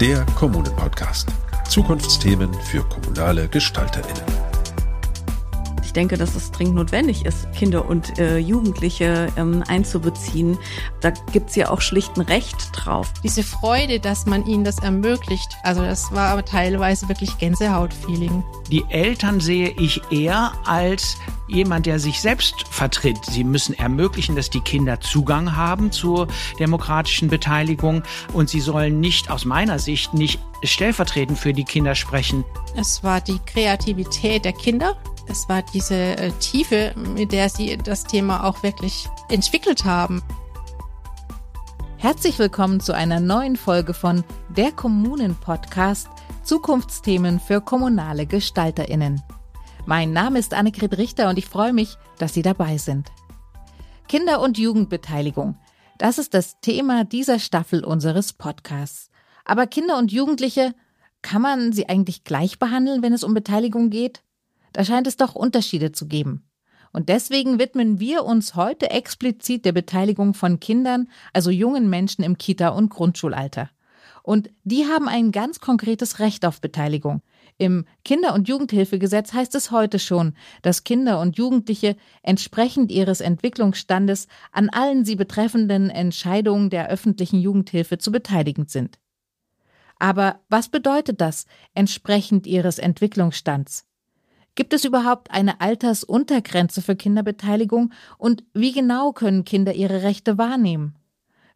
der Kommunen-Podcast. Zukunftsthemen für kommunale GestalterInnen denke, dass es dringend notwendig ist, Kinder und äh, Jugendliche ähm, einzubeziehen. Da gibt es ja auch schlicht ein Recht drauf. Diese Freude, dass man ihnen das ermöglicht, also das war aber teilweise wirklich Gänsehautfeeling. Die Eltern sehe ich eher als jemand, der sich selbst vertritt. Sie müssen ermöglichen, dass die Kinder Zugang haben zur demokratischen Beteiligung und sie sollen nicht aus meiner Sicht nicht stellvertretend für die Kinder sprechen. Es war die Kreativität der Kinder, es war diese äh, Tiefe, mit der sie das Thema auch wirklich entwickelt haben. Herzlich willkommen zu einer neuen Folge von Der Kommunen-Podcast Zukunftsthemen für kommunale GestalterInnen. Mein Name ist Annegret Richter und ich freue mich, dass Sie dabei sind. Kinder- und Jugendbeteiligung. Das ist das Thema dieser Staffel unseres Podcasts. Aber Kinder und Jugendliche, kann man sie eigentlich gleich behandeln, wenn es um Beteiligung geht? Da scheint es doch Unterschiede zu geben. Und deswegen widmen wir uns heute explizit der Beteiligung von Kindern, also jungen Menschen im Kita- und Grundschulalter. Und die haben ein ganz konkretes Recht auf Beteiligung. Im Kinder- und Jugendhilfegesetz heißt es heute schon, dass Kinder und Jugendliche entsprechend ihres Entwicklungsstandes an allen sie betreffenden Entscheidungen der öffentlichen Jugendhilfe zu beteiligen sind. Aber was bedeutet das, entsprechend ihres Entwicklungsstands? Gibt es überhaupt eine Altersuntergrenze für Kinderbeteiligung und wie genau können Kinder ihre Rechte wahrnehmen?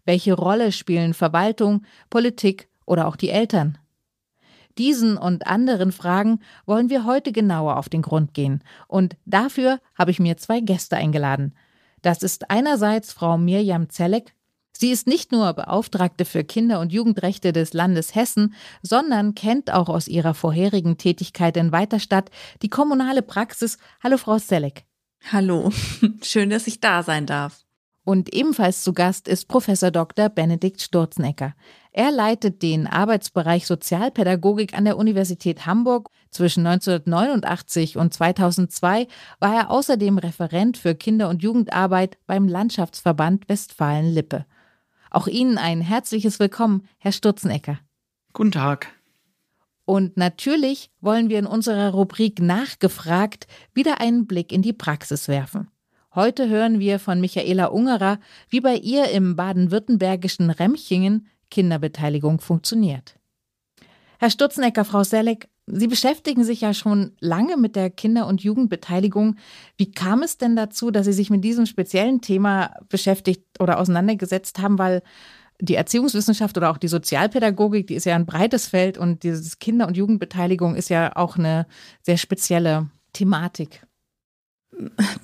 Welche Rolle spielen Verwaltung, Politik oder auch die Eltern? Diesen und anderen Fragen wollen wir heute genauer auf den Grund gehen. Und dafür habe ich mir zwei Gäste eingeladen. Das ist einerseits Frau Mirjam Zelleck, Sie ist nicht nur Beauftragte für Kinder- und Jugendrechte des Landes Hessen, sondern kennt auch aus ihrer vorherigen Tätigkeit in Weiterstadt die kommunale Praxis. Hallo, Frau Selleck. Hallo, schön, dass ich da sein darf. Und ebenfalls zu Gast ist Professor Dr. Benedikt Sturzenecker. Er leitet den Arbeitsbereich Sozialpädagogik an der Universität Hamburg. Zwischen 1989 und 2002 war er außerdem Referent für Kinder- und Jugendarbeit beim Landschaftsverband Westfalen-Lippe. Auch Ihnen ein herzliches Willkommen, Herr Sturzenecker. Guten Tag. Und natürlich wollen wir in unserer Rubrik Nachgefragt wieder einen Blick in die Praxis werfen. Heute hören wir von Michaela Ungerer, wie bei ihr im baden-württembergischen Remchingen Kinderbeteiligung funktioniert. Herr Sturzenecker, Frau Selleck, Sie beschäftigen sich ja schon lange mit der Kinder- und Jugendbeteiligung. Wie kam es denn dazu, dass Sie sich mit diesem speziellen Thema beschäftigt oder auseinandergesetzt haben? Weil die Erziehungswissenschaft oder auch die Sozialpädagogik, die ist ja ein breites Feld und dieses Kinder- und Jugendbeteiligung ist ja auch eine sehr spezielle Thematik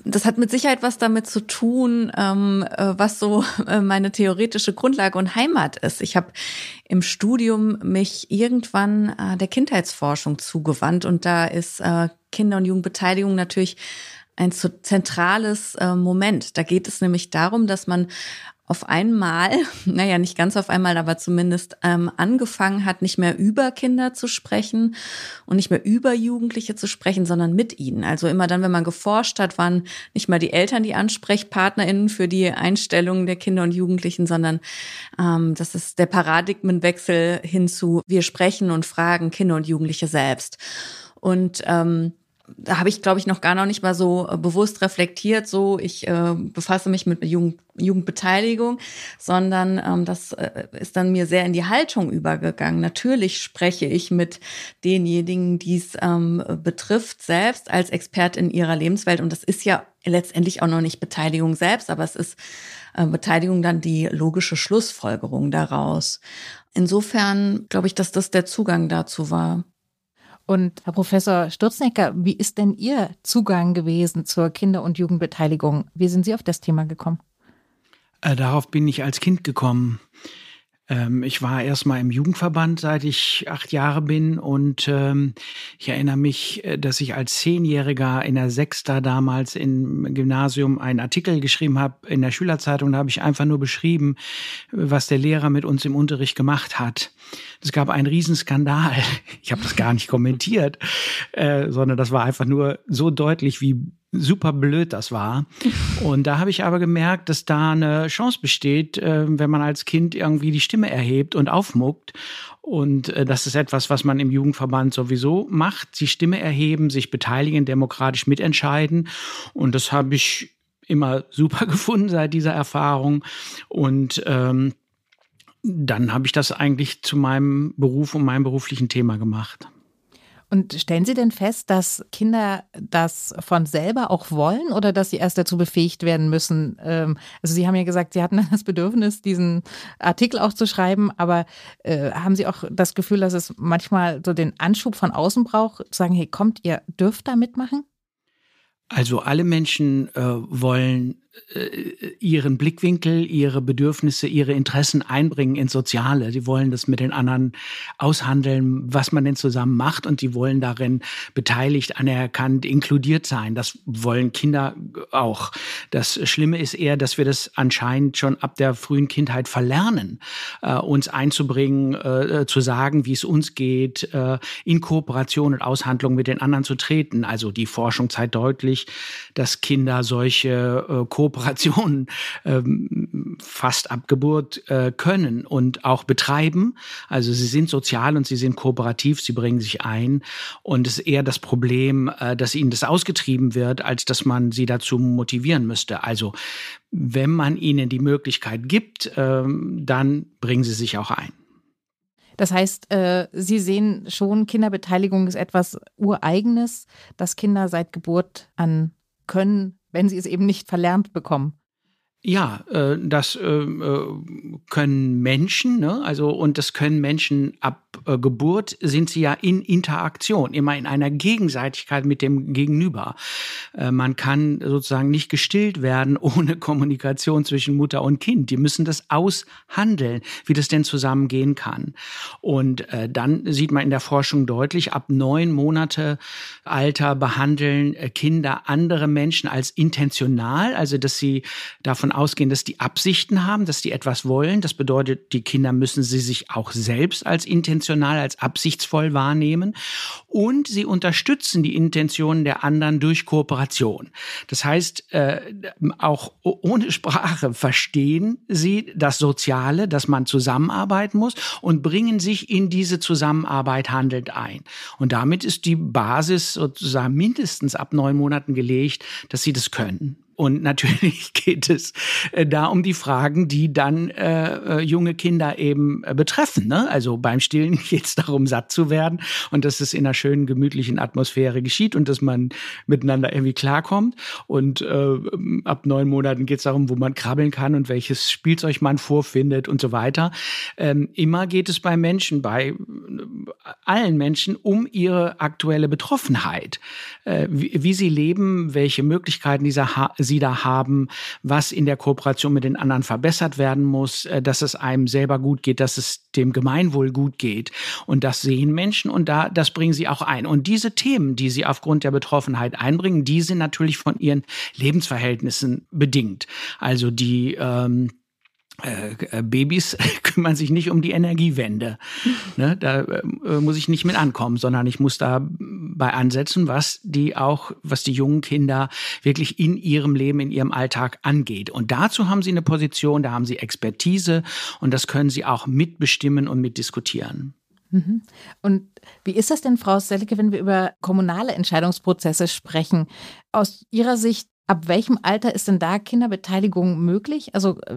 das hat mit Sicherheit was damit zu tun, ähm, äh, was so äh, meine theoretische Grundlage und Heimat ist. Ich habe im Studium mich irgendwann äh, der Kindheitsforschung zugewandt und da ist Kinder- und Jugendbeteiligung natürlich ein zentrales Moment. Da geht es nämlich darum, dass man auf einmal, naja, nicht ganz auf einmal, aber zumindest ähm, angefangen hat, nicht mehr über Kinder zu sprechen und nicht mehr über Jugendliche zu sprechen, sondern mit ihnen. Also immer dann, wenn man geforscht hat, waren nicht mal die Eltern die AnsprechpartnerInnen für die Einstellungen der Kinder und Jugendlichen, sondern ähm, das ist der Paradigmenwechsel hinzu, wir sprechen und fragen Kinder und Jugendliche selbst. Und ähm, da habe ich, glaube ich, noch gar noch nicht mal so äh, bewusst reflektiert, so ich äh, befasse mich mit Jugend, Jugendbeteiligung, sondern ähm, das äh, ist dann mir sehr in die Haltung übergegangen. Natürlich spreche ich mit denjenigen, die es ähm, betrifft, selbst als Expert in ihrer Lebenswelt. Und das ist ja letztendlich auch noch nicht Beteiligung selbst, aber es ist äh, Beteiligung dann die logische Schlussfolgerung daraus. Insofern glaube ich, dass das der Zugang dazu war. Und Herr Professor Sturznecker, wie ist denn Ihr Zugang gewesen zur Kinder- und Jugendbeteiligung? Wie sind Sie auf das Thema gekommen? Äh, darauf bin ich als Kind gekommen. Ähm, ich war erstmal im Jugendverband, seit ich acht Jahre bin. Und ähm, ich erinnere mich, äh, dass ich als Zehnjähriger in der Sechster damals im Gymnasium einen Artikel geschrieben habe in der Schülerzeitung. Da habe ich einfach nur beschrieben, was der Lehrer mit uns im Unterricht gemacht hat. Es gab einen Riesenskandal. Ich habe das gar nicht kommentiert, äh, sondern das war einfach nur so deutlich, wie super blöd das war. Und da habe ich aber gemerkt, dass da eine Chance besteht, äh, wenn man als Kind irgendwie die Stimme erhebt und aufmuckt. Und äh, das ist etwas, was man im Jugendverband sowieso macht. Die Stimme erheben, sich beteiligen, demokratisch mitentscheiden. Und das habe ich immer super gefunden seit dieser Erfahrung. Und ähm, dann habe ich das eigentlich zu meinem Beruf und meinem beruflichen Thema gemacht. Und stellen Sie denn fest, dass Kinder das von selber auch wollen oder dass sie erst dazu befähigt werden müssen? Ähm, also Sie haben ja gesagt, Sie hatten das Bedürfnis, diesen Artikel auch zu schreiben, aber äh, haben Sie auch das Gefühl, dass es manchmal so den Anschub von außen braucht, zu sagen, hey, kommt, ihr dürft da mitmachen? Also alle Menschen äh, wollen ihren Blickwinkel, ihre Bedürfnisse, ihre Interessen einbringen ins Soziale. Sie wollen das mit den anderen aushandeln, was man denn zusammen macht und die wollen darin beteiligt, anerkannt, inkludiert sein. Das wollen Kinder auch. Das Schlimme ist eher, dass wir das anscheinend schon ab der frühen Kindheit verlernen, äh, uns einzubringen, äh, zu sagen, wie es uns geht, äh, in Kooperation und Aushandlung mit den anderen zu treten. Also die Forschung zeigt deutlich, dass Kinder solche äh, Kooperationen ähm, fast ab Geburt äh, können und auch betreiben. Also sie sind sozial und sie sind kooperativ, sie bringen sich ein. Und es ist eher das Problem, äh, dass ihnen das ausgetrieben wird, als dass man sie dazu motivieren müsste. Also wenn man ihnen die Möglichkeit gibt, ähm, dann bringen sie sich auch ein. Das heißt, äh, Sie sehen schon, Kinderbeteiligung ist etwas Ureigenes, das Kinder seit Geburt an können, wenn sie es eben nicht verlernt bekommen. Ja, äh, das äh, äh, können Menschen, ne? also und das können Menschen ab Geburt sind sie ja in Interaktion, immer in einer Gegenseitigkeit mit dem Gegenüber. Äh, man kann sozusagen nicht gestillt werden ohne Kommunikation zwischen Mutter und Kind. Die müssen das aushandeln, wie das denn zusammengehen kann. Und äh, dann sieht man in der Forschung deutlich, ab neun Monate Alter behandeln Kinder andere Menschen als intentional, also dass sie davon ausgehen, dass die Absichten haben, dass die etwas wollen. Das bedeutet, die Kinder müssen sie sich auch selbst als intentional, als absichtsvoll wahrnehmen. Und sie unterstützen die Intentionen der anderen durch Kooperation. Das heißt, äh, auch ohne Sprache verstehen sie das Soziale, dass man zusammenarbeiten muss und bringen sich in diese Zusammenarbeit handelnd ein. Und damit ist die Basis sozusagen mindestens ab neun Monaten gelegt, dass sie das können. Und natürlich geht es äh, da um die Fragen, die dann äh, äh junge Kinder eben äh, betreffen. Ne? Also beim Stillen geht es darum, satt zu werden und dass es in einer schönen, gemütlichen Atmosphäre geschieht und dass man miteinander irgendwie klarkommt. Und äh, ab neun Monaten geht es darum, wo man krabbeln kann und welches Spielzeug man vorfindet und so weiter. Ähm, immer geht es bei Menschen, bei allen Menschen um ihre aktuelle Betroffenheit, äh, wie, wie, sie leben, welche Möglichkeiten dieser sie da haben, was in der Kooperation mit den anderen verbessert werden muss, äh, dass es einem selber gut geht, dass es dem Gemeinwohl gut geht. Und das sehen Menschen und da, das bringen sie auch ein. Und diese Themen, die sie aufgrund der Betroffenheit einbringen, die sind natürlich von ihren Lebensverhältnissen bedingt. Also die, ähm, äh, äh, Babys kümmern sich nicht um die Energiewende. Ne? Da äh, muss ich nicht mit ankommen, sondern ich muss da bei ansetzen, was die auch, was die jungen Kinder wirklich in ihrem Leben, in ihrem Alltag angeht. Und dazu haben sie eine Position, da haben sie Expertise und das können sie auch mitbestimmen und mitdiskutieren. Mhm. Und wie ist das denn, Frau Selige, wenn wir über kommunale Entscheidungsprozesse sprechen? Aus Ihrer Sicht, Ab welchem Alter ist denn da Kinderbeteiligung möglich? Also äh,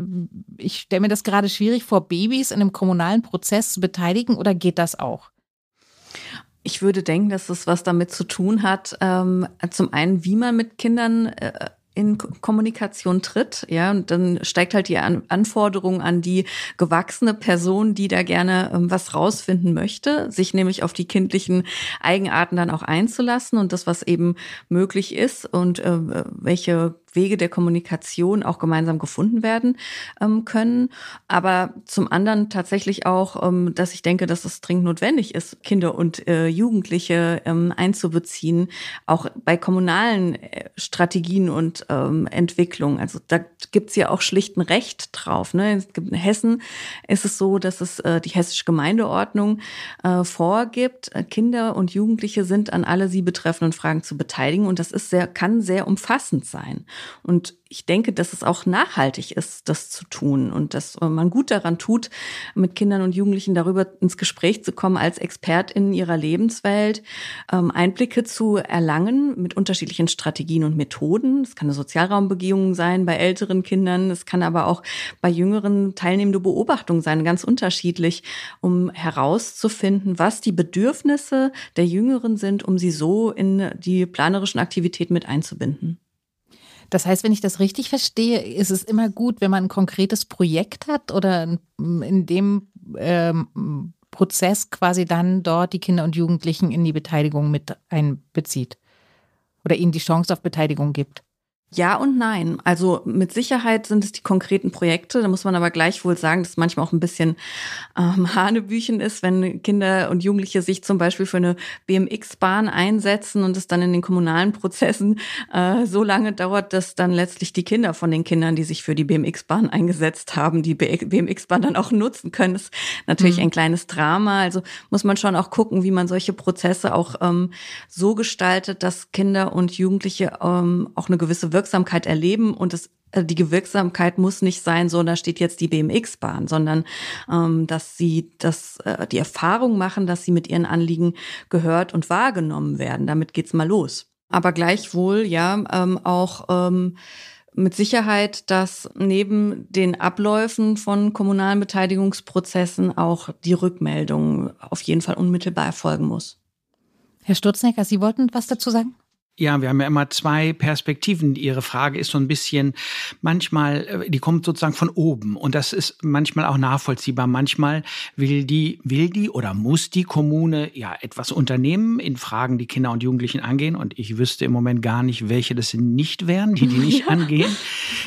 ich stelle mir das gerade schwierig vor, Babys in einem kommunalen Prozess zu beteiligen oder geht das auch? Ich würde denken, dass es was damit zu tun hat, ähm, zum einen, wie man mit Kindern äh, in Kommunikation tritt, ja, und dann steigt halt die an Anforderung an die gewachsene Person, die da gerne ähm, was rausfinden möchte, sich nämlich auf die kindlichen Eigenarten dann auch einzulassen und das, was eben möglich ist und äh, welche Wege der Kommunikation auch gemeinsam gefunden werden ähm, können. Aber zum anderen tatsächlich auch, ähm, dass ich denke, dass es dringend notwendig ist, Kinder und äh, Jugendliche ähm, einzubeziehen, auch bei kommunalen äh, Strategien und ähm, Entwicklungen. Also da gibt's ja auch schlicht ein Recht drauf. Ne? In Hessen ist es so, dass es äh, die hessische Gemeindeordnung äh, vorgibt, äh, Kinder und Jugendliche sind an alle sie betreffenden Fragen zu beteiligen und das ist sehr, kann sehr umfassend sein. Und ich denke, dass es auch nachhaltig ist, das zu tun und dass man gut daran tut, mit Kindern und Jugendlichen darüber ins Gespräch zu kommen, als Expert in ihrer Lebenswelt ähm, Einblicke zu erlangen mit unterschiedlichen Strategien und Methoden. Es kann eine Sozialraumbegehung sein bei älteren Kindern, es kann aber auch bei jüngeren teilnehmende Beobachtung sein, ganz unterschiedlich, um herauszufinden, was die Bedürfnisse der Jüngeren sind, um sie so in die planerischen Aktivitäten mit einzubinden. Das heißt, wenn ich das richtig verstehe, ist es immer gut, wenn man ein konkretes Projekt hat oder in dem ähm, Prozess quasi dann dort die Kinder und Jugendlichen in die Beteiligung mit einbezieht oder ihnen die Chance auf Beteiligung gibt. Ja und nein. Also mit Sicherheit sind es die konkreten Projekte. Da muss man aber gleichwohl sagen, dass es manchmal auch ein bisschen ähm, Hanebüchen ist, wenn Kinder und Jugendliche sich zum Beispiel für eine BMX-Bahn einsetzen und es dann in den kommunalen Prozessen äh, so lange dauert, dass dann letztlich die Kinder von den Kindern, die sich für die BMX-Bahn eingesetzt haben, die BMX-Bahn dann auch nutzen können. Das ist natürlich mhm. ein kleines Drama. Also muss man schon auch gucken, wie man solche Prozesse auch ähm, so gestaltet, dass Kinder und Jugendliche ähm, auch eine gewisse Wirkung Wirksamkeit erleben und es äh, die Wirksamkeit muss nicht sein, so da steht jetzt die BMX-Bahn, sondern ähm, dass sie das, äh, die Erfahrung machen, dass sie mit ihren Anliegen gehört und wahrgenommen werden. Damit geht's mal los. Aber gleichwohl, ja, ähm, auch ähm, mit Sicherheit, dass neben den Abläufen von kommunalen Beteiligungsprozessen auch die Rückmeldung auf jeden Fall unmittelbar erfolgen muss. Herr Sturznecker, Sie wollten was dazu sagen? Ja, wir haben ja immer zwei Perspektiven. Ihre Frage ist so ein bisschen, manchmal, äh, die kommt sozusagen von oben und das ist manchmal auch nachvollziehbar. Manchmal will die, will die oder muss die Kommune ja etwas unternehmen in Fragen, die Kinder und Jugendlichen angehen und ich wüsste im Moment gar nicht, welche das nicht wären, die die nicht angehen,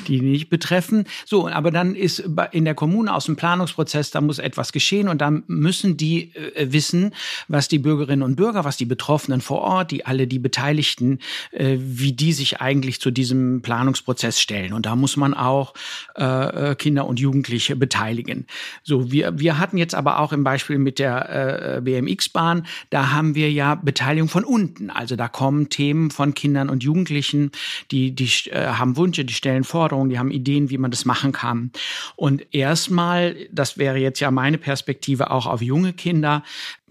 die, die nicht betreffen. So, aber dann ist in der Kommune aus dem Planungsprozess, da muss etwas geschehen und dann müssen die äh, wissen, was die Bürgerinnen und Bürger, was die Betroffenen vor Ort, die alle die Beteiligten äh, wie die sich eigentlich zu diesem Planungsprozess stellen. Und da muss man auch äh, äh Kinder und Jugendliche beteiligen. So, wir, wir hatten jetzt aber auch im Beispiel mit der äh, BMX-Bahn, da haben wir ja Beteiligung von unten. Also da kommen Themen von Kindern und Jugendlichen, die, die äh, haben Wünsche, die stellen Forderungen, die haben Ideen, wie man das machen kann. Und erstmal, das wäre jetzt ja meine Perspektive auch auf junge Kinder,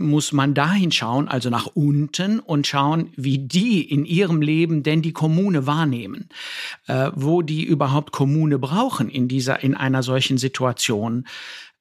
muss man dahin schauen, also nach unten und schauen, wie die in ihrem Leben denn die Kommune wahrnehmen, äh, wo die überhaupt Kommune brauchen in dieser, in einer solchen Situation.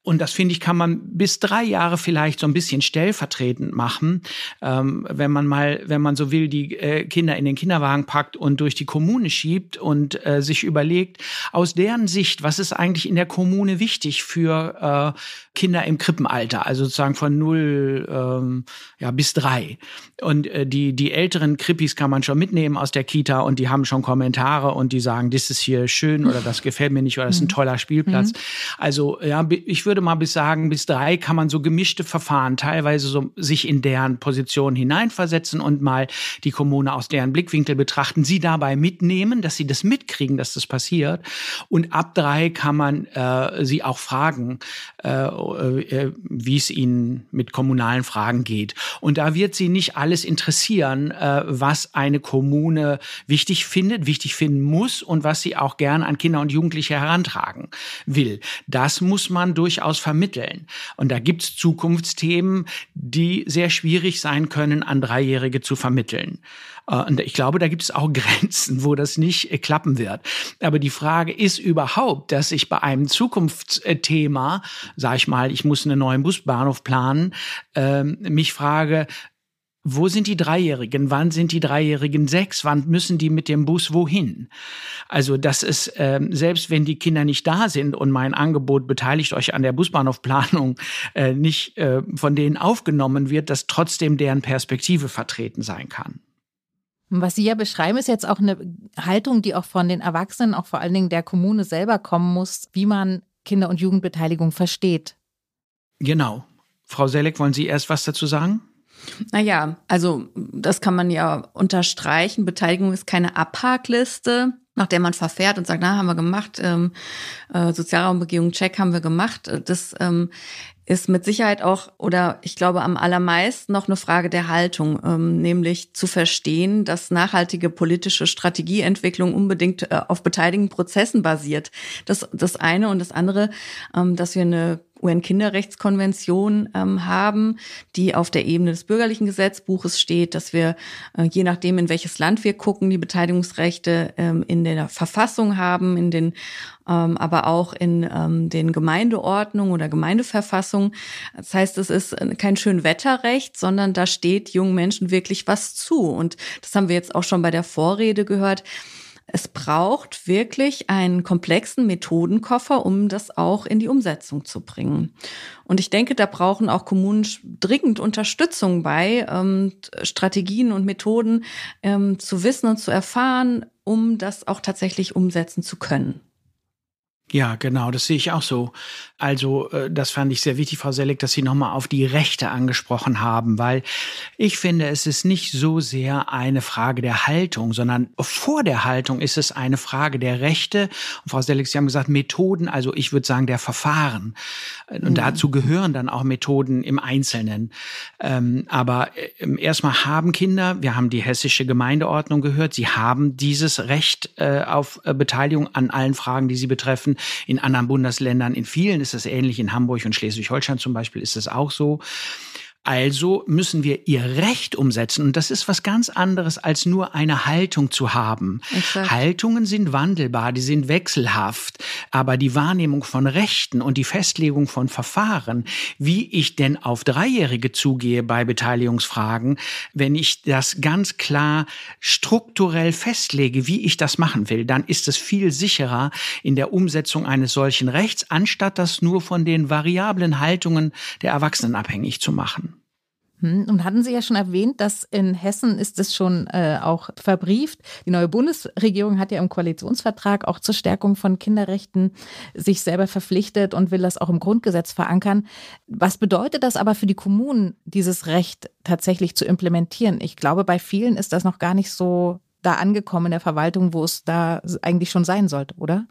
Und das finde ich, kann man bis drei Jahre vielleicht so ein bisschen stellvertretend machen, ähm, wenn man mal, wenn man so will, die äh, Kinder in den Kinderwagen packt und durch die Kommune schiebt und äh, sich überlegt, aus deren Sicht, was ist eigentlich in der Kommune wichtig für äh, Kinder im Krippenalter, also sozusagen von null ähm, ja, bis drei. Und äh, die, die älteren Krippis kann man schon mitnehmen aus der Kita und die haben schon Kommentare und die sagen, das ist hier schön oder das gefällt mir nicht oder das ist ein mhm. toller Spielplatz. Mhm. Also ja, ich würde würde mal bis sagen, bis drei kann man so gemischte Verfahren teilweise so sich in deren Position hineinversetzen und mal die Kommune aus deren Blickwinkel betrachten, sie dabei mitnehmen, dass sie das mitkriegen, dass das passiert. Und ab drei kann man äh, sie auch fragen, äh, äh, wie es ihnen mit kommunalen Fragen geht. Und da wird sie nicht alles interessieren, äh, was eine Kommune wichtig findet, wichtig finden muss und was sie auch gern an Kinder und Jugendliche herantragen will. Das muss man durchaus durchaus vermitteln. Und da gibt es Zukunftsthemen, die sehr schwierig sein können, an Dreijährige zu vermitteln. Äh, und ich glaube, da gibt es auch Grenzen, wo das nicht äh, klappen wird. Aber die Frage ist überhaupt, dass ich bei einem Zukunftsthema, sag ich mal, ich muss einen neuen Busbahnhof planen, ähm, mich frage, wo sind die Dreijährigen? Wann sind die Dreijährigen sechs? Wann müssen die mit dem Bus wohin? Also das ist, ähm, selbst wenn die Kinder nicht da sind und mein Angebot beteiligt euch an der Busbahnhofplanung äh, nicht äh, von denen aufgenommen wird, dass trotzdem deren Perspektive vertreten sein kann. Was Sie ja beschreiben, ist jetzt auch eine Haltung, die auch von den Erwachsenen, auch vor allen Dingen der Kommune selber kommen muss, wie man Kinder- und Jugendbeteiligung versteht. Genau. Frau Selleck, wollen Sie erst was dazu sagen? Naja, also das kann man ja unterstreichen. Beteiligung ist keine Abhakliste, nach der man verfährt und sagt, na, haben wir gemacht, ähm, äh, Sozialraumbegehung, Check haben wir gemacht. Das ähm, ist mit Sicherheit auch, oder ich glaube am allermeisten noch eine Frage der Haltung, ähm, nämlich zu verstehen, dass nachhaltige politische Strategieentwicklung unbedingt äh, auf beteiligten Prozessen basiert. Das, das eine und das andere, ähm, dass wir eine UN-Kinderrechtskonvention ähm, haben, die auf der Ebene des bürgerlichen Gesetzbuches steht, dass wir, äh, je nachdem, in welches Land wir gucken, die Beteiligungsrechte ähm, in der Verfassung haben, in den ähm, aber auch in ähm, den Gemeindeordnungen oder Gemeindeverfassungen. Das heißt, es ist kein Schönwetterrecht, sondern da steht jungen Menschen wirklich was zu. Und das haben wir jetzt auch schon bei der Vorrede gehört. Es braucht wirklich einen komplexen Methodenkoffer, um das auch in die Umsetzung zu bringen. Und ich denke, da brauchen auch Kommunen dringend Unterstützung bei, ähm, Strategien und Methoden ähm, zu wissen und zu erfahren, um das auch tatsächlich umsetzen zu können. Ja, genau, das sehe ich auch so. Also, äh, das fand ich sehr wichtig, Frau Selleck, dass Sie nochmal auf die Rechte angesprochen haben, weil ich finde, es ist nicht so sehr eine Frage der Haltung, sondern vor der Haltung ist es eine Frage der Rechte. Und Frau Selleck, Sie haben gesagt, Methoden, also ich würde sagen, der Verfahren. Und mhm. dazu gehören dann auch Methoden im Einzelnen. Ähm, aber äh, erstmal haben Kinder, wir haben die hessische Gemeindeordnung gehört, sie haben dieses Recht äh, auf Beteiligung an allen Fragen, die sie betreffen in anderen Bundesländern. In vielen ist es ähnlich. In Hamburg und Schleswig-Holstein zum Beispiel ist es auch so. Also müssen wir ihr Recht umsetzen. Und das ist was ganz anderes, als nur eine Haltung zu haben. Exakt. Haltungen sind wandelbar, die sind wechselhaft. Aber die Wahrnehmung von Rechten und die Festlegung von Verfahren, wie ich denn auf Dreijährige zugehe bei Beteiligungsfragen, wenn ich das ganz klar strukturell festlege, wie ich das machen will, dann ist es viel sicherer in der Umsetzung eines solchen Rechts, anstatt das nur von den variablen Haltungen der Erwachsenen abhängig zu machen. Hm, und hatten Sie ja schon erwähnt, dass in Hessen ist es schon äh, auch verbrieft. Die neue Bundesregierung hat ja im Koalitionsvertrag auch zur Stärkung von Kinderrechten sich selber verpflichtet und will das auch im Grundgesetz verankern. Was bedeutet das aber für die Kommunen, dieses Recht tatsächlich zu implementieren? Ich glaube, bei vielen ist das noch gar nicht so da angekommen in der Verwaltung, wo es da eigentlich schon sein sollte, oder?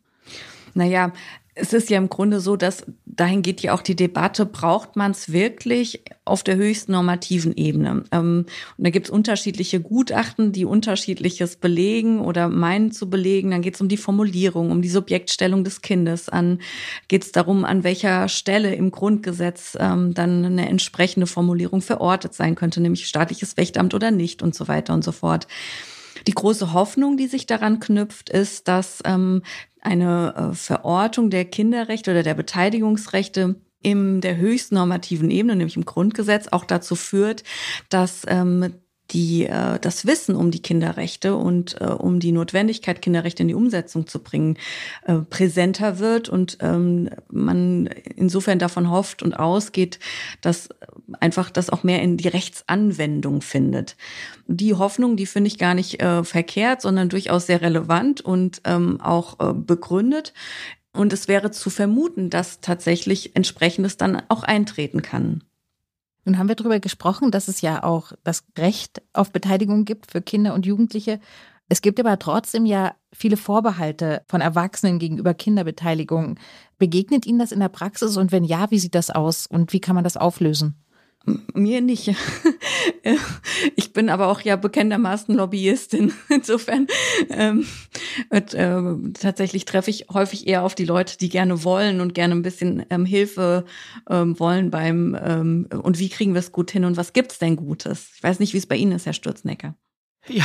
Naja, es ist ja im Grunde so, dass dahin geht ja auch die Debatte, braucht man es wirklich auf der höchsten normativen Ebene? Ähm, und da gibt es unterschiedliche Gutachten, die unterschiedliches belegen oder meinen zu belegen. Dann geht es um die Formulierung, um die Subjektstellung des Kindes. An geht es darum, an welcher Stelle im Grundgesetz ähm, dann eine entsprechende Formulierung verortet sein könnte, nämlich staatliches Wächteramt oder nicht und so weiter und so fort. Die große Hoffnung, die sich daran knüpft, ist, dass ähm, eine äh, Verortung der Kinderrechte oder der Beteiligungsrechte in der höchsten normativen Ebene, nämlich im Grundgesetz, auch dazu führt, dass ähm, die äh, das Wissen um die Kinderrechte und äh, um die Notwendigkeit, Kinderrechte in die Umsetzung zu bringen, äh, präsenter wird und ähm, man insofern davon hofft und ausgeht, dass einfach das auch mehr in die Rechtsanwendung findet. Die Hoffnung, die finde ich gar nicht äh, verkehrt, sondern durchaus sehr relevant und ähm, auch äh, begründet. Und es wäre zu vermuten, dass tatsächlich entsprechendes dann auch eintreten kann. Nun haben wir darüber gesprochen, dass es ja auch das Recht auf Beteiligung gibt für Kinder und Jugendliche. Es gibt aber trotzdem ja viele Vorbehalte von Erwachsenen gegenüber Kinderbeteiligung. Begegnet Ihnen das in der Praxis und wenn ja, wie sieht das aus und wie kann man das auflösen? Mir nicht. Ich bin aber auch ja bekanntermaßen Lobbyistin. Insofern ähm, und, äh, tatsächlich treffe ich häufig eher auf die Leute, die gerne wollen und gerne ein bisschen ähm, Hilfe ähm, wollen beim ähm, und wie kriegen wir es gut hin und was gibt's denn Gutes? Ich weiß nicht, wie es bei Ihnen ist, Herr Sturznecker. Ja,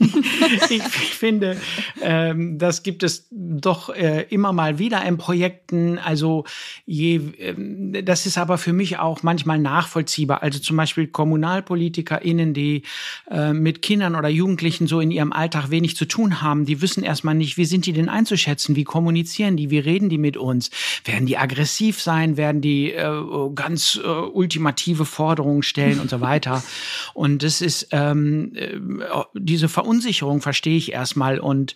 ich, finde, ähm, das gibt es doch äh, immer mal wieder in Projekten. Also je, äh, das ist aber für mich auch manchmal nachvollziehbar. Also zum Beispiel KommunalpolitikerInnen, die äh, mit Kindern oder Jugendlichen so in ihrem Alltag wenig zu tun haben, die wissen erstmal nicht, wie sind die denn einzuschätzen, wie kommunizieren die, wie reden die mit uns, werden die aggressiv sein, werden die äh, ganz äh, ultimative Forderungen stellen und so weiter. Und das ist ähm, äh, diese Verunsicherung verstehe ich erstmal und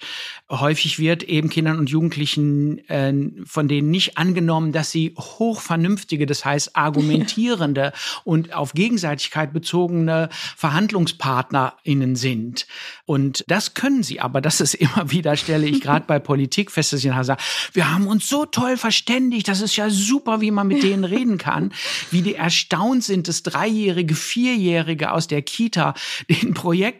häufig wird eben Kindern und Jugendlichen äh, von denen nicht angenommen, dass sie hochvernünftige, das heißt argumentierende und auf Gegenseitigkeit bezogene VerhandlungspartnerInnen sind. Und das können sie, aber das ist immer wieder, stelle ich gerade bei Politik fest, dass sie sagen, wir haben uns so toll verständigt, das ist ja super, wie man mit denen reden kann, wie die erstaunt sind, dass Dreijährige, Vierjährige aus der Kita den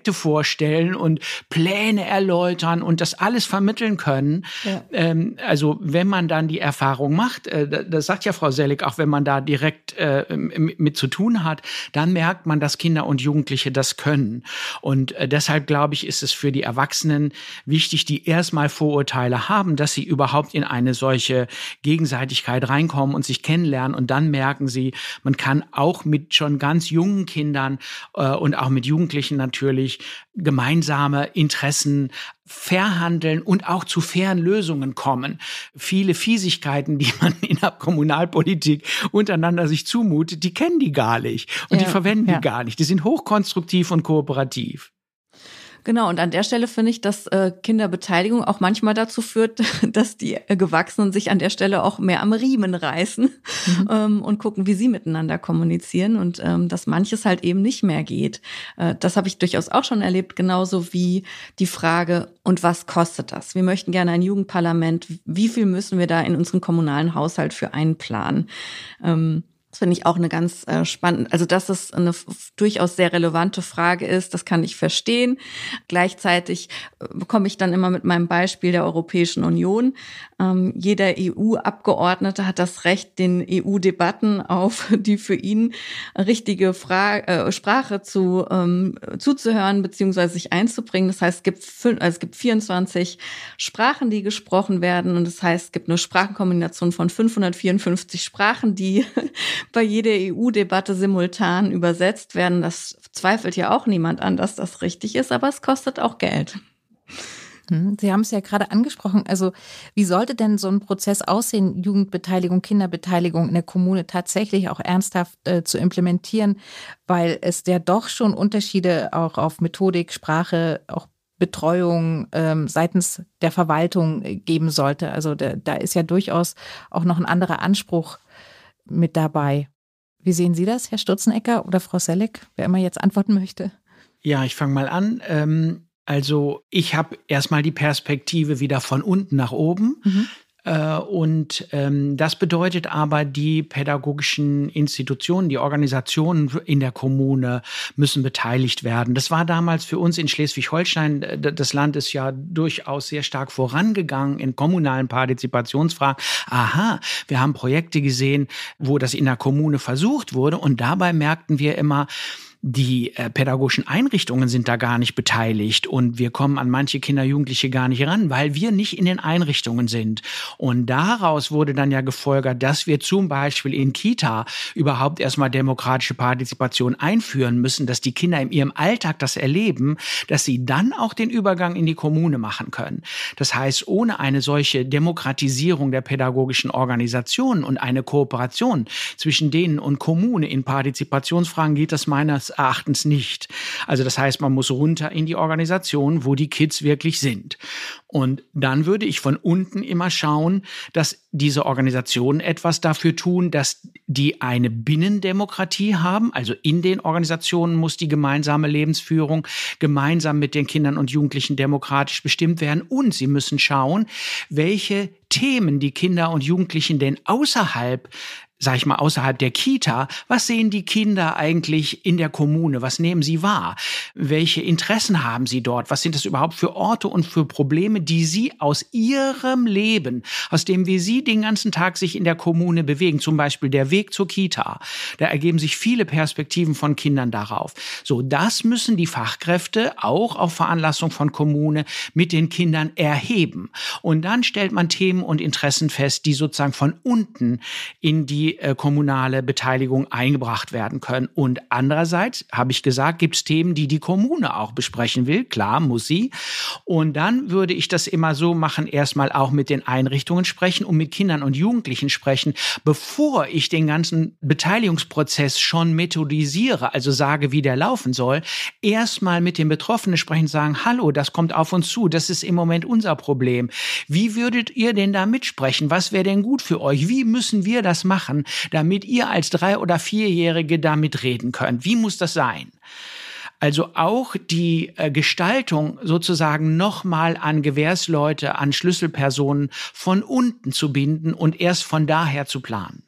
Projekte vorstellen und Pläne erläutern und das alles vermitteln können. Ja. Ähm, also wenn man dann die Erfahrung macht, äh, das sagt ja Frau Selig, auch wenn man da direkt äh, mit zu tun hat, dann merkt man, dass Kinder und Jugendliche das können. Und äh, deshalb glaube ich, ist es für die Erwachsenen wichtig, die erstmal Vorurteile haben, dass sie überhaupt in eine solche Gegenseitigkeit reinkommen und sich kennenlernen und dann merken sie, man kann auch mit schon ganz jungen Kindern äh, und auch mit Jugendlichen natürlich gemeinsame Interessen verhandeln und auch zu fairen Lösungen kommen. Viele Fiesigkeiten, die man in der Kommunalpolitik untereinander sich zumutet, die kennen die gar nicht und ja, die verwenden ja. die gar nicht. Die sind hochkonstruktiv und kooperativ. Genau, und an der Stelle finde ich, dass äh, Kinderbeteiligung auch manchmal dazu führt, dass die äh, Gewachsenen sich an der Stelle auch mehr am Riemen reißen mhm. ähm, und gucken, wie sie miteinander kommunizieren und ähm, dass manches halt eben nicht mehr geht. Äh, das habe ich durchaus auch schon erlebt, genauso wie die Frage, und was kostet das? Wir möchten gerne ein Jugendparlament. Wie viel müssen wir da in unseren kommunalen Haushalt für einplanen? Ähm, das finde ich auch eine ganz äh, spannende, also dass es eine durchaus sehr relevante Frage ist, das kann ich verstehen. Gleichzeitig äh, bekomme ich dann immer mit meinem Beispiel der Europäischen Union. Ähm, jeder EU-Abgeordnete hat das Recht, den EU-Debatten auf die für ihn richtige Fra äh, Sprache zu, ähm, zuzuhören bzw. sich einzubringen. Das heißt, es gibt, also es gibt 24 Sprachen, die gesprochen werden und das heißt, es gibt eine Sprachenkombination von 554 Sprachen, die bei jeder EU-Debatte simultan übersetzt werden. Das zweifelt ja auch niemand an, dass das richtig ist, aber es kostet auch Geld. Hm, Sie haben es ja gerade angesprochen. Also, wie sollte denn so ein Prozess aussehen, Jugendbeteiligung, Kinderbeteiligung in der Kommune tatsächlich auch ernsthaft äh, zu implementieren? Weil es ja doch schon Unterschiede auch auf Methodik, Sprache, auch Betreuung ähm, seitens der Verwaltung äh, geben sollte. Also, da, da ist ja durchaus auch noch ein anderer Anspruch mit dabei. Wie sehen Sie das, Herr Stutzenecker oder Frau Selleck, wer immer jetzt antworten möchte? Ja, ich fange mal an. Ähm, also ich habe erstmal die Perspektive wieder von unten nach oben. Mhm. Äh, und ähm, das bedeutet aber, die pädagogischen Institutionen, die Organisationen in der Kommune müssen beteiligt werden. Das war damals für uns in Schleswig-Holstein, das Land ist ja durchaus sehr stark vorangegangen in kommunalen Partizipationsfragen. Aha, wir haben Projekte gesehen, wo das in der Kommune versucht wurde und dabei merkten wir immer, die äh, pädagogischen Einrichtungen sind da gar nicht beteiligt und wir kommen an manche Kinder, Jugendliche gar nicht ran, weil wir nicht in den Einrichtungen sind. Und daraus wurde dann ja gefolgert, dass wir zum Beispiel in Kita überhaupt erstmal demokratische Partizipation einführen müssen, dass die Kinder in ihrem Alltag das erleben, dass sie dann auch den Übergang in die Kommune machen können. Das heißt, ohne eine solche Demokratisierung der pädagogischen Organisationen und eine Kooperation zwischen denen und Kommune in Partizipationsfragen geht das meines Erachtens nicht. Also das heißt, man muss runter in die Organisation, wo die Kids wirklich sind. Und dann würde ich von unten immer schauen, dass diese Organisationen etwas dafür tun, dass die eine Binnendemokratie haben. Also in den Organisationen muss die gemeinsame Lebensführung gemeinsam mit den Kindern und Jugendlichen demokratisch bestimmt werden. Und sie müssen schauen, welche Themen die Kinder und Jugendlichen denn außerhalb sag ich mal, außerhalb der Kita, was sehen die Kinder eigentlich in der Kommune? Was nehmen sie wahr? Welche Interessen haben sie dort? Was sind das überhaupt für Orte und für Probleme, die sie aus ihrem Leben, aus dem, wie sie den ganzen Tag sich in der Kommune bewegen, zum Beispiel der Weg zur Kita, da ergeben sich viele Perspektiven von Kindern darauf. So, das müssen die Fachkräfte auch auf Veranlassung von Kommune mit den Kindern erheben. Und dann stellt man Themen und Interessen fest, die sozusagen von unten in die äh, kommunale Beteiligung eingebracht werden können. Und andererseits, habe ich gesagt, gibt es Themen, die die Kommune auch besprechen will. Klar, muss sie. Und dann würde ich das immer so machen, erstmal auch mit den Einrichtungen sprechen und mit Kindern und Jugendlichen sprechen, bevor ich den ganzen Beteiligungsprozess schon methodisiere, also sage, wie der laufen soll, erstmal mit den Betroffenen sprechen, sagen, hallo, das kommt auf uns zu, das ist im Moment unser Problem. Wie würdet ihr denn da mitsprechen? Was wäre denn gut für euch? Wie müssen wir das machen, damit ihr als drei- oder vierjährige da mitreden könnt? Wie muss das sein? Also auch die äh, Gestaltung sozusagen nochmal an Gewährsleute, an Schlüsselpersonen von unten zu binden und erst von daher zu planen.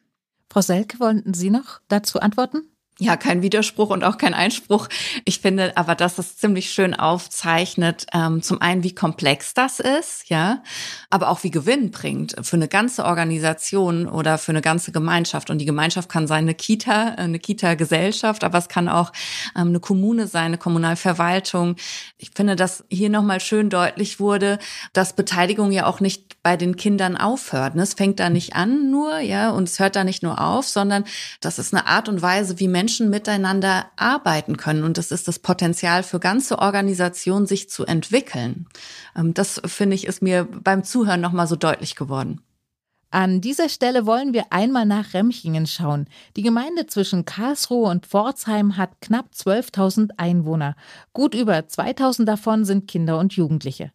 Frau Selke, wollten Sie noch dazu antworten? Ja, kein Widerspruch und auch kein Einspruch. Ich finde aber, dass es ziemlich schön aufzeichnet, ähm, zum einen, wie komplex das ist, ja, aber auch wie Gewinn bringt für eine ganze Organisation oder für eine ganze Gemeinschaft. Und die Gemeinschaft kann sein eine Kita, eine Kita-Gesellschaft, aber es kann auch ähm, eine Kommune sein, eine Kommunalverwaltung. Ich finde, dass hier nochmal schön deutlich wurde, dass Beteiligung ja auch nicht bei den Kindern aufhört. Ne? Es fängt da nicht an nur, ja, und es hört da nicht nur auf, sondern das ist eine Art und Weise, wie Menschen Menschen miteinander arbeiten können. Und das ist das Potenzial für ganze Organisationen, sich zu entwickeln. Ähm, das finde ich ist mir beim Zuhören nochmal so deutlich geworden. An dieser Stelle wollen wir einmal nach Remchingen schauen. Die Gemeinde zwischen Karlsruhe und Pforzheim hat knapp 12.000 Einwohner. Gut über 2.000 davon sind Kinder und Jugendliche.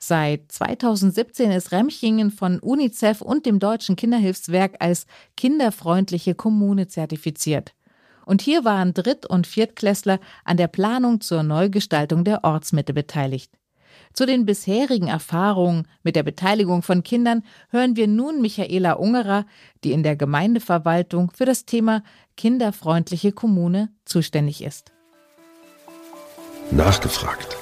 Seit 2017 ist Remchingen von UNICEF und dem Deutschen Kinderhilfswerk als kinderfreundliche Kommune zertifiziert. Und hier waren Dritt- und Viertklässler an der Planung zur Neugestaltung der Ortsmitte beteiligt. Zu den bisherigen Erfahrungen mit der Beteiligung von Kindern hören wir nun Michaela Ungerer, die in der Gemeindeverwaltung für das Thema kinderfreundliche Kommune zuständig ist. Nachgefragt.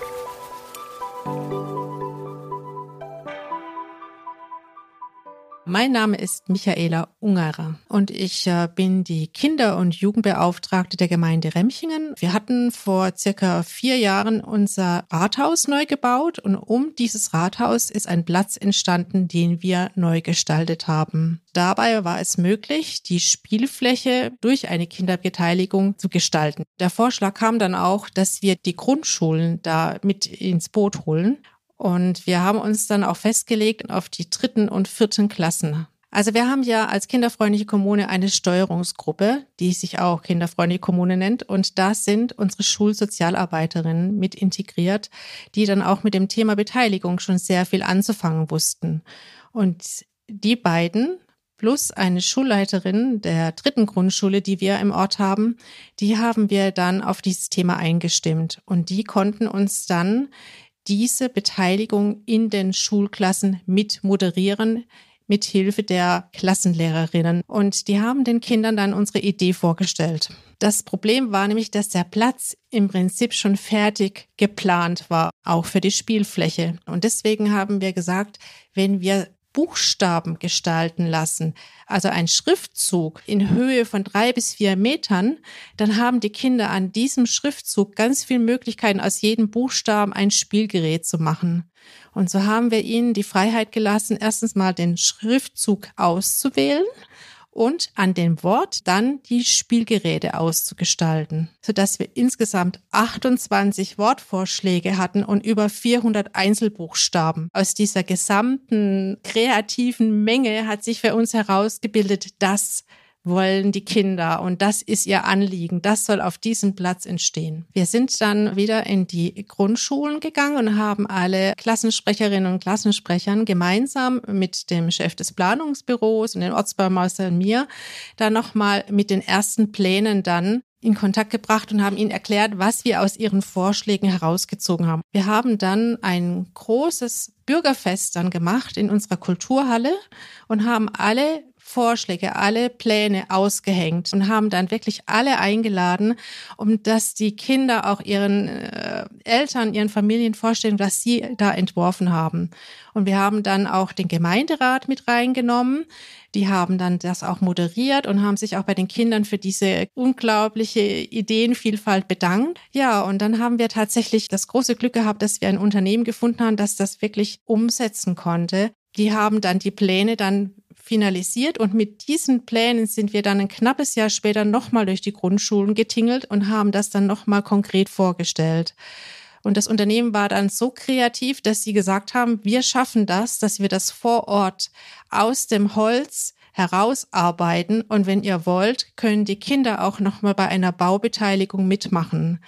Mein Name ist Michaela Ungerer und ich äh, bin die Kinder- und Jugendbeauftragte der Gemeinde Remchingen. Wir hatten vor circa vier Jahren unser Rathaus neu gebaut und um dieses Rathaus ist ein Platz entstanden, den wir neu gestaltet haben. Dabei war es möglich, die Spielfläche durch eine Kinderbeteiligung zu gestalten. Der Vorschlag kam dann auch, dass wir die Grundschulen da mit ins Boot holen. Und wir haben uns dann auch festgelegt auf die dritten und vierten Klassen. Also wir haben ja als kinderfreundliche Kommune eine Steuerungsgruppe, die sich auch kinderfreundliche Kommune nennt. Und da sind unsere Schulsozialarbeiterinnen mit integriert, die dann auch mit dem Thema Beteiligung schon sehr viel anzufangen wussten. Und die beiden plus eine Schulleiterin der dritten Grundschule, die wir im Ort haben, die haben wir dann auf dieses Thema eingestimmt. Und die konnten uns dann diese Beteiligung in den Schulklassen mit moderieren, mit Hilfe der Klassenlehrerinnen. Und die haben den Kindern dann unsere Idee vorgestellt. Das Problem war nämlich, dass der Platz im Prinzip schon fertig geplant war, auch für die Spielfläche. Und deswegen haben wir gesagt, wenn wir Buchstaben gestalten lassen, also ein Schriftzug in Höhe von drei bis vier Metern, dann haben die Kinder an diesem Schriftzug ganz viele Möglichkeiten, aus jedem Buchstaben ein Spielgerät zu machen. Und so haben wir ihnen die Freiheit gelassen, erstens mal den Schriftzug auszuwählen und an dem Wort dann die Spielgeräte auszugestalten, sodass wir insgesamt 28 Wortvorschläge hatten und über 400 Einzelbuchstaben. Aus dieser gesamten kreativen Menge hat sich für uns herausgebildet, dass wollen die Kinder und das ist ihr Anliegen. Das soll auf diesem Platz entstehen. Wir sind dann wieder in die Grundschulen gegangen und haben alle Klassensprecherinnen und Klassensprechern gemeinsam mit dem Chef des Planungsbüros und den Ortsbaumeister und mir dann nochmal mit den ersten Plänen dann in Kontakt gebracht und haben ihnen erklärt, was wir aus ihren Vorschlägen herausgezogen haben. Wir haben dann ein großes Bürgerfest dann gemacht in unserer Kulturhalle und haben alle Vorschläge, alle Pläne ausgehängt und haben dann wirklich alle eingeladen, um dass die Kinder auch ihren äh, Eltern, ihren Familien vorstellen, was sie da entworfen haben. Und wir haben dann auch den Gemeinderat mit reingenommen. Die haben dann das auch moderiert und haben sich auch bei den Kindern für diese unglaubliche Ideenvielfalt bedankt. Ja, und dann haben wir tatsächlich das große Glück gehabt, dass wir ein Unternehmen gefunden haben, das das wirklich umsetzen konnte. Die haben dann die Pläne dann finalisiert und mit diesen Plänen sind wir dann ein knappes Jahr später nochmal durch die Grundschulen getingelt und haben das dann nochmal konkret vorgestellt. Und das Unternehmen war dann so kreativ, dass sie gesagt haben, wir schaffen das, dass wir das vor Ort aus dem Holz herausarbeiten. Und wenn ihr wollt, können die Kinder auch nochmal bei einer Baubeteiligung mitmachen.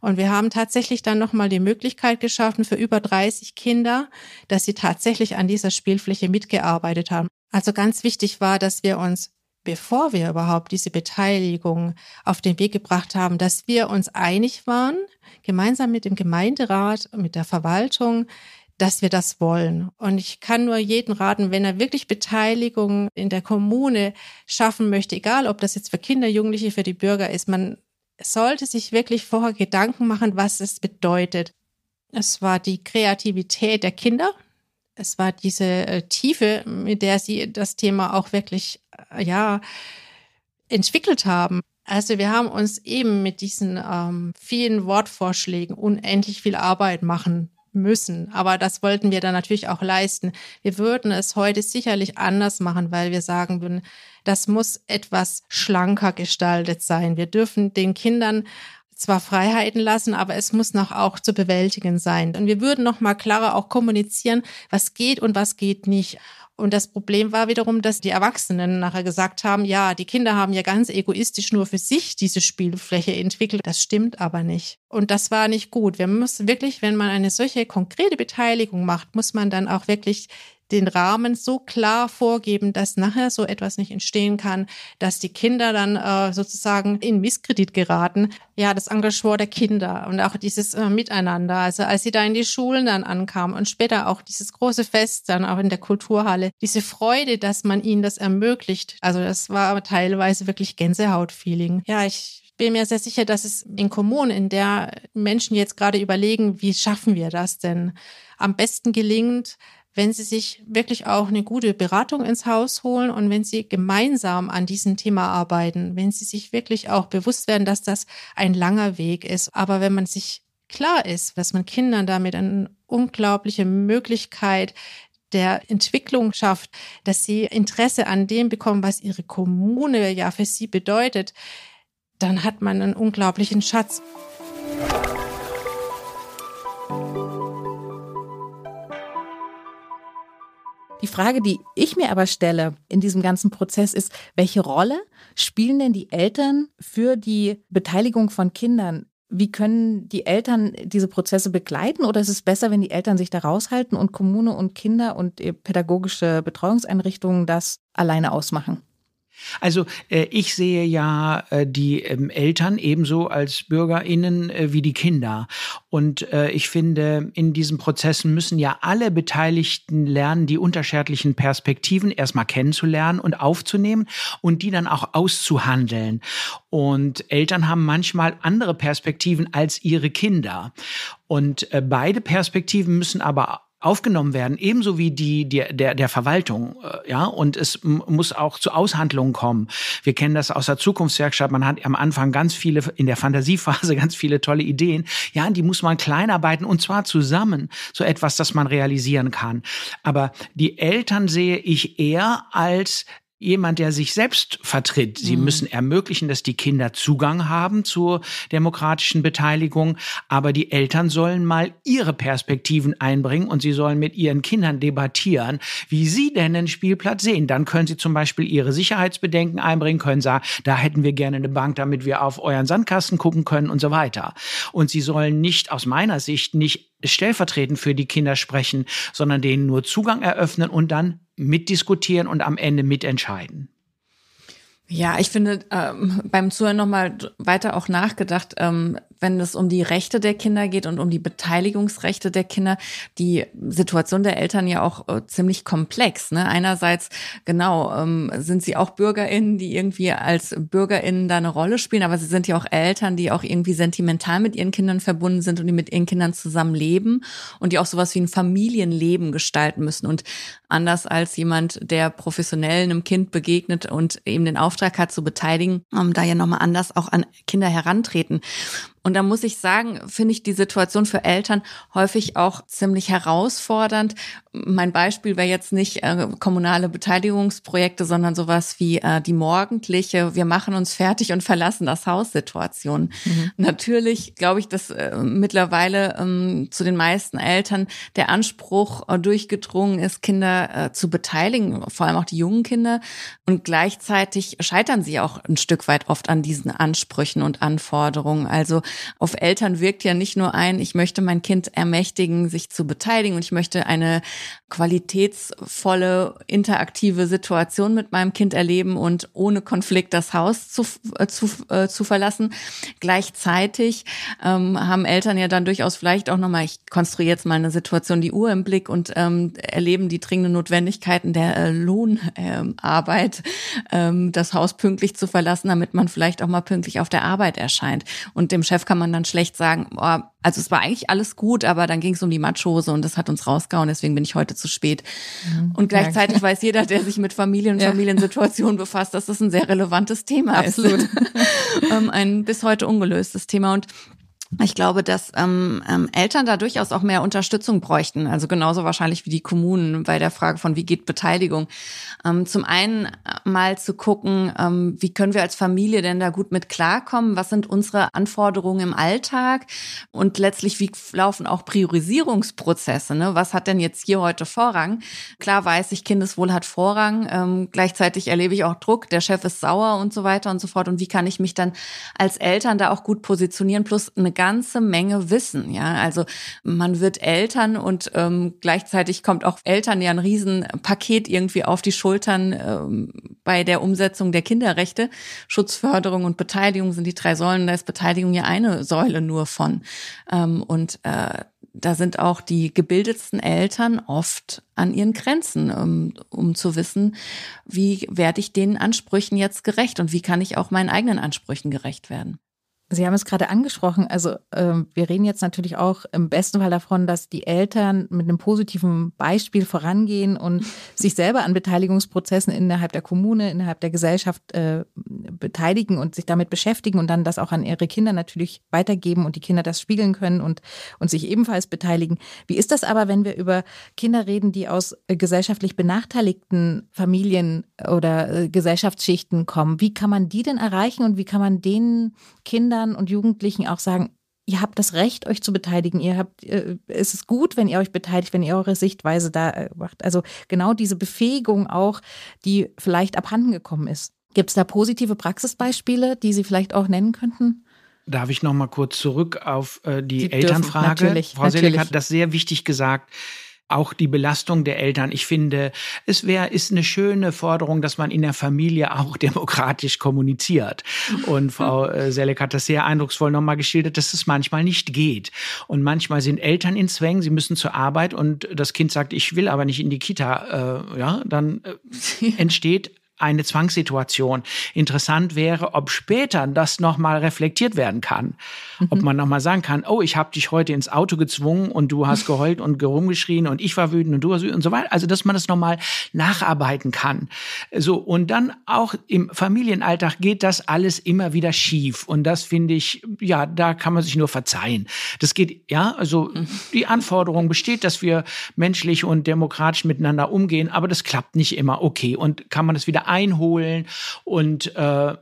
Und wir haben tatsächlich dann nochmal die Möglichkeit geschaffen für über 30 Kinder, dass sie tatsächlich an dieser Spielfläche mitgearbeitet haben. Also ganz wichtig war, dass wir uns, bevor wir überhaupt diese Beteiligung auf den Weg gebracht haben, dass wir uns einig waren, gemeinsam mit dem Gemeinderat, mit der Verwaltung, dass wir das wollen. Und ich kann nur jeden raten, wenn er wirklich Beteiligung in der Kommune schaffen möchte, egal ob das jetzt für Kinder, Jugendliche, für die Bürger ist, man sollte sich wirklich vorher Gedanken machen, was es bedeutet. Es war die Kreativität der Kinder. Es war diese äh, Tiefe, mit der sie das Thema auch wirklich, äh, ja, entwickelt haben. Also wir haben uns eben mit diesen ähm, vielen Wortvorschlägen unendlich viel Arbeit machen müssen. Aber das wollten wir dann natürlich auch leisten. Wir würden es heute sicherlich anders machen, weil wir sagen würden, das muss etwas schlanker gestaltet sein. Wir dürfen den Kindern zwar Freiheiten lassen, aber es muss noch auch zu bewältigen sein. Und wir würden noch mal klarer auch kommunizieren, was geht und was geht nicht. Und das Problem war wiederum, dass die Erwachsenen nachher gesagt haben, ja, die Kinder haben ja ganz egoistisch nur für sich diese Spielfläche entwickelt. Das stimmt aber nicht. Und das war nicht gut. Wir müssen wirklich, wenn man eine solche konkrete Beteiligung macht, muss man dann auch wirklich den Rahmen so klar vorgeben, dass nachher so etwas nicht entstehen kann, dass die Kinder dann äh, sozusagen in Misskredit geraten. Ja, das Engagement der Kinder und auch dieses äh, Miteinander. Also als sie da in die Schulen dann ankamen und später auch dieses große Fest dann auch in der Kulturhalle, diese Freude, dass man ihnen das ermöglicht. Also das war teilweise wirklich Gänsehautfeeling. Ja, ich bin mir sehr sicher, dass es in Kommunen, in der Menschen jetzt gerade überlegen, wie schaffen wir das denn, am besten gelingt, wenn Sie sich wirklich auch eine gute Beratung ins Haus holen und wenn Sie gemeinsam an diesem Thema arbeiten, wenn Sie sich wirklich auch bewusst werden, dass das ein langer Weg ist. Aber wenn man sich klar ist, dass man Kindern damit eine unglaubliche Möglichkeit der Entwicklung schafft, dass sie Interesse an dem bekommen, was ihre Kommune ja für sie bedeutet, dann hat man einen unglaublichen Schatz. Frage, die ich mir aber stelle in diesem ganzen Prozess ist, welche Rolle spielen denn die Eltern für die Beteiligung von Kindern? Wie können die Eltern diese Prozesse begleiten oder ist es besser, wenn die Eltern sich da raushalten und Kommune und Kinder und pädagogische Betreuungseinrichtungen das alleine ausmachen? Also äh, ich sehe ja äh, die ähm, Eltern ebenso als Bürgerinnen äh, wie die Kinder. Und ich finde, in diesen Prozessen müssen ja alle Beteiligten lernen, die unterschiedlichen Perspektiven erstmal kennenzulernen und aufzunehmen und die dann auch auszuhandeln. Und Eltern haben manchmal andere Perspektiven als ihre Kinder. Und beide Perspektiven müssen aber aufgenommen werden, ebenso wie die der der, der Verwaltung, äh, ja, und es muss auch zu Aushandlungen kommen. Wir kennen das aus der Zukunftswerkstatt. Man hat am Anfang ganz viele in der Fantasiephase ganz viele tolle Ideen. Ja, die muss man kleinarbeiten und zwar zusammen so etwas, das man realisieren kann. Aber die Eltern sehe ich eher als jemand, der sich selbst vertritt. Sie mhm. müssen ermöglichen, dass die Kinder Zugang haben zur demokratischen Beteiligung, aber die Eltern sollen mal ihre Perspektiven einbringen und sie sollen mit ihren Kindern debattieren, wie sie denn den Spielplatz sehen. Dann können sie zum Beispiel ihre Sicherheitsbedenken einbringen, können sagen, da hätten wir gerne eine Bank, damit wir auf euren Sandkasten gucken können und so weiter. Und sie sollen nicht aus meiner Sicht nicht stellvertretend für die Kinder sprechen, sondern denen nur Zugang eröffnen und dann mitdiskutieren und am Ende mitentscheiden. Ja, ich finde ähm, beim Zuhören nochmal weiter auch nachgedacht, ähm, wenn es um die Rechte der Kinder geht und um die Beteiligungsrechte der Kinder, die Situation der Eltern ja auch äh, ziemlich komplex. Ne? Einerseits, genau, ähm, sind sie auch BürgerInnen, die irgendwie als BürgerInnen da eine Rolle spielen, aber sie sind ja auch Eltern, die auch irgendwie sentimental mit ihren Kindern verbunden sind und die mit ihren Kindern zusammen leben und die auch sowas wie ein Familienleben gestalten müssen. Und anders als jemand, der professionell einem Kind begegnet und eben den Auftrag hat zu beteiligen, um da ja nochmal anders auch an Kinder herantreten. Und da muss ich sagen, finde ich die Situation für Eltern häufig auch ziemlich herausfordernd. Mein Beispiel wäre jetzt nicht äh, kommunale Beteiligungsprojekte, sondern sowas wie äh, die morgendliche, wir machen uns fertig und verlassen das Haus Situation. Mhm. Natürlich glaube ich, dass äh, mittlerweile ähm, zu den meisten Eltern der Anspruch äh, durchgedrungen ist, Kinder äh, zu beteiligen, vor allem auch die jungen Kinder. Und gleichzeitig scheitern sie auch ein Stück weit oft an diesen Ansprüchen und Anforderungen. Also auf Eltern wirkt ja nicht nur ein, ich möchte mein Kind ermächtigen, sich zu beteiligen und ich möchte eine qualitätsvolle, interaktive Situation mit meinem Kind erleben und ohne Konflikt das Haus zu, äh, zu, äh, zu verlassen. Gleichzeitig ähm, haben Eltern ja dann durchaus vielleicht auch nochmal, ich konstruiere jetzt mal eine Situation, die Uhr im Blick und ähm, erleben die dringenden Notwendigkeiten der äh, Lohnarbeit, ähm, das Haus pünktlich zu verlassen, damit man vielleicht auch mal pünktlich auf der Arbeit erscheint. Und dem Chef kann man dann schlecht sagen, oh, also es war eigentlich alles gut, aber dann ging es um die Matschhose und das hat uns rausgehauen, deswegen bin ich heute zu spät. Mhm, und gleichzeitig weiß jeder, der sich mit Familien und ja. Familiensituationen befasst, dass das ein sehr relevantes Thema Absolut. ist. Ähm, ein bis heute ungelöstes Thema. Und ich glaube, dass ähm, ähm, Eltern da durchaus auch mehr Unterstützung bräuchten. Also genauso wahrscheinlich wie die Kommunen bei der Frage von, wie geht Beteiligung. Ähm, zum einen äh, mal zu gucken, ähm, wie können wir als Familie denn da gut mit klarkommen? Was sind unsere Anforderungen im Alltag? Und letztlich, wie laufen auch Priorisierungsprozesse? Ne? Was hat denn jetzt hier heute Vorrang? Klar weiß ich, Kindeswohl hat Vorrang. Ähm, gleichzeitig erlebe ich auch Druck. Der Chef ist sauer und so weiter und so fort. Und wie kann ich mich dann als Eltern da auch gut positionieren? Plus eine ganze Menge Wissen. Ja, also man wird Eltern und ähm, gleichzeitig kommt auch Eltern ja ein Riesenpaket irgendwie auf die Schultern ähm, bei der Umsetzung der Kinderrechte. Schutzförderung und Beteiligung sind die drei Säulen. Da ist Beteiligung ja eine Säule nur von. Ähm, und äh, da sind auch die gebildetsten Eltern oft an ihren Grenzen, um, um zu wissen, wie werde ich den Ansprüchen jetzt gerecht und wie kann ich auch meinen eigenen Ansprüchen gerecht werden. Sie haben es gerade angesprochen. Also äh, wir reden jetzt natürlich auch im besten Fall davon, dass die Eltern mit einem positiven Beispiel vorangehen und sich selber an Beteiligungsprozessen innerhalb der Kommune, innerhalb der Gesellschaft äh, beteiligen und sich damit beschäftigen und dann das auch an ihre Kinder natürlich weitergeben und die Kinder das spiegeln können und, und sich ebenfalls beteiligen. Wie ist das aber, wenn wir über Kinder reden, die aus äh, gesellschaftlich benachteiligten Familien oder äh, Gesellschaftsschichten kommen? Wie kann man die denn erreichen und wie kann man den Kindern Kindern und Jugendlichen auch sagen, ihr habt das Recht, euch zu beteiligen. Ihr habt, äh, es ist gut, wenn ihr euch beteiligt, wenn ihr eure Sichtweise da äh, macht. Also genau diese Befähigung auch, die vielleicht abhanden gekommen ist. Gibt es da positive Praxisbeispiele, die Sie vielleicht auch nennen könnten? Darf ich noch mal kurz zurück auf äh, die Sie Elternfrage? Dürfen, natürlich, Frau Selig hat das sehr wichtig gesagt auch die Belastung der Eltern. Ich finde, es wäre ist eine schöne Forderung, dass man in der Familie auch demokratisch kommuniziert. Und Frau äh, Selek hat das sehr eindrucksvoll nochmal geschildert, dass es manchmal nicht geht. Und manchmal sind Eltern in Zwängen, sie müssen zur Arbeit und das Kind sagt, ich will aber nicht in die Kita. Äh, ja, dann äh, entsteht eine Zwangssituation. Interessant wäre, ob später das nochmal reflektiert werden kann. Mhm. Ob man nochmal sagen kann, oh, ich habe dich heute ins Auto gezwungen und du hast geheult und gerumgeschrien und ich war wütend und du warst wütend und so weiter. Also, dass man das nochmal nacharbeiten kann. So, und dann auch im Familienalltag geht das alles immer wieder schief. Und das finde ich, ja, da kann man sich nur verzeihen. Das geht, ja, also mhm. die Anforderung besteht, dass wir menschlich und demokratisch miteinander umgehen, aber das klappt nicht immer. Okay, und kann man das wieder einholen und äh,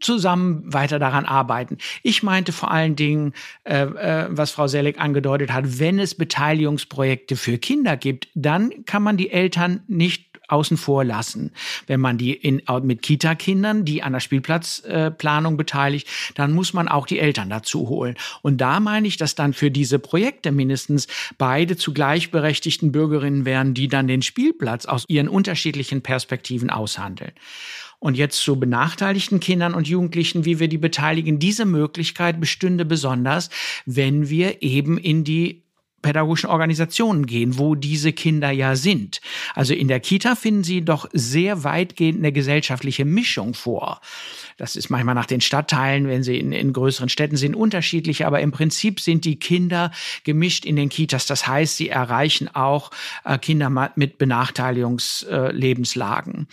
zusammen weiter daran arbeiten. Ich meinte vor allen Dingen, äh, äh, was Frau Selleck angedeutet hat, wenn es Beteiligungsprojekte für Kinder gibt, dann kann man die Eltern nicht außen vor lassen. Wenn man die in, mit Kita-Kindern, die an der Spielplatzplanung äh, beteiligt, dann muss man auch die Eltern dazu holen. Und da meine ich, dass dann für diese Projekte mindestens beide zu gleichberechtigten Bürgerinnen wären, die dann den Spielplatz aus ihren unterschiedlichen Perspektiven aushandeln. Und jetzt zu benachteiligten Kindern und Jugendlichen, wie wir die beteiligen. Diese Möglichkeit bestünde besonders, wenn wir eben in die pädagogischen Organisationen gehen, wo diese Kinder ja sind. Also in der Kita finden Sie doch sehr weitgehend eine gesellschaftliche Mischung vor. Das ist manchmal nach den Stadtteilen, wenn sie in, in größeren Städten sind, unterschiedlich, aber im Prinzip sind die Kinder gemischt in den Kitas. Das heißt, sie erreichen auch äh, Kinder mit Benachteiligungslebenslagen.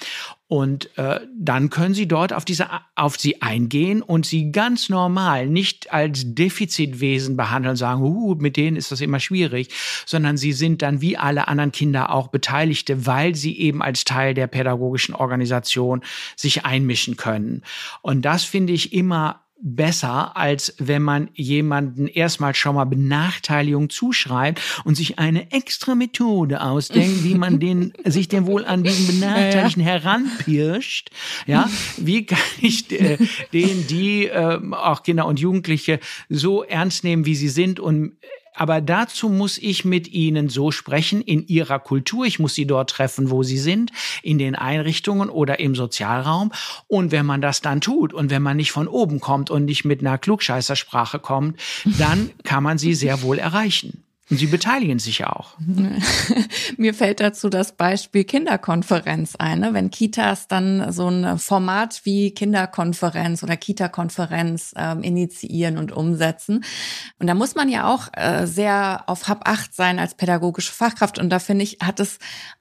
Und äh, dann können Sie dort auf diese auf sie eingehen und sie ganz normal nicht als Defizitwesen behandeln, sagen, uh, mit denen ist das immer schwierig, sondern sie sind dann wie alle anderen Kinder auch Beteiligte, weil sie eben als Teil der pädagogischen Organisation sich einmischen können. Und das finde ich immer besser, als wenn man jemanden erstmal schon mal Benachteiligung zuschreibt und sich eine extra Methode ausdenkt, wie man den, sich denn wohl an diesen Benachteiligten ja, ja. heranpirscht. Ja, wie kann ich äh, den, die, äh, auch Kinder und Jugendliche so ernst nehmen, wie sie sind und aber dazu muss ich mit ihnen so sprechen in ihrer Kultur. Ich muss sie dort treffen, wo sie sind, in den Einrichtungen oder im Sozialraum. Und wenn man das dann tut und wenn man nicht von oben kommt und nicht mit einer Klugscheißersprache kommt, dann kann man sie sehr wohl erreichen. Und Sie beteiligen sich ja auch. Mir fällt dazu das Beispiel Kinderkonferenz ein. Ne? Wenn Kitas dann so ein Format wie Kinderkonferenz oder Kita-Konferenz ähm, initiieren und umsetzen. Und da muss man ja auch äh, sehr auf Hab acht sein als pädagogische Fachkraft. Und da finde ich, hat es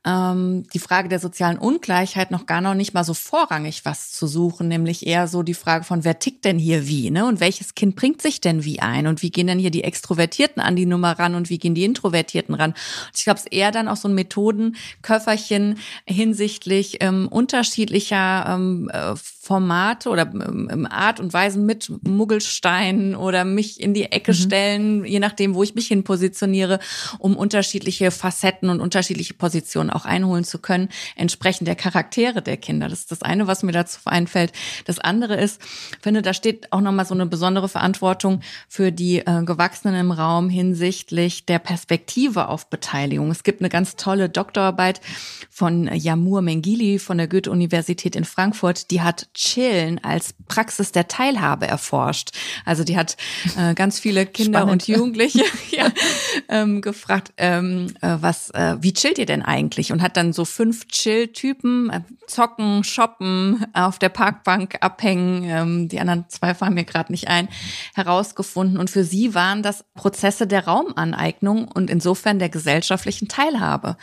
ähm, die Frage der sozialen Ungleichheit noch gar noch nicht mal so vorrangig was zu suchen, nämlich eher so die Frage von, wer tickt denn hier wie? Ne? Und welches Kind bringt sich denn wie ein? Und wie gehen denn hier die Extrovertierten an die Nummer ran? Und wie wie gehen die Introvertierten ran. Und ich glaube, es ist eher dann auch so ein Methodenköfferchen hinsichtlich ähm, unterschiedlicher ähm, äh, Formate oder ähm, Art und Weisen mit Muggelsteinen oder mich in die Ecke mhm. stellen, je nachdem, wo ich mich hin positioniere, um unterschiedliche Facetten und unterschiedliche Positionen auch einholen zu können, entsprechend der Charaktere der Kinder. Das ist das eine, was mir dazu einfällt. Das andere ist, finde, da steht auch nochmal so eine besondere Verantwortung für die äh, Gewachsenen im Raum hinsichtlich der Perspektive auf Beteiligung. Es gibt eine ganz tolle Doktorarbeit von Yamur Mengili von der Goethe-Universität in Frankfurt, die hat Chillen als Praxis der Teilhabe erforscht. Also die hat äh, ganz viele Kinder Spannend. und Jugendliche ja, ähm, gefragt, ähm, äh, was, äh, wie chillt ihr denn eigentlich? Und hat dann so fünf Chill-Typen, äh, zocken, shoppen, auf der Parkbank abhängen, ähm, die anderen zwei fallen mir gerade nicht ein, herausgefunden. Und für sie waren das Prozesse der Raumaneignung und insofern der gesellschaftlichen Teilhabe.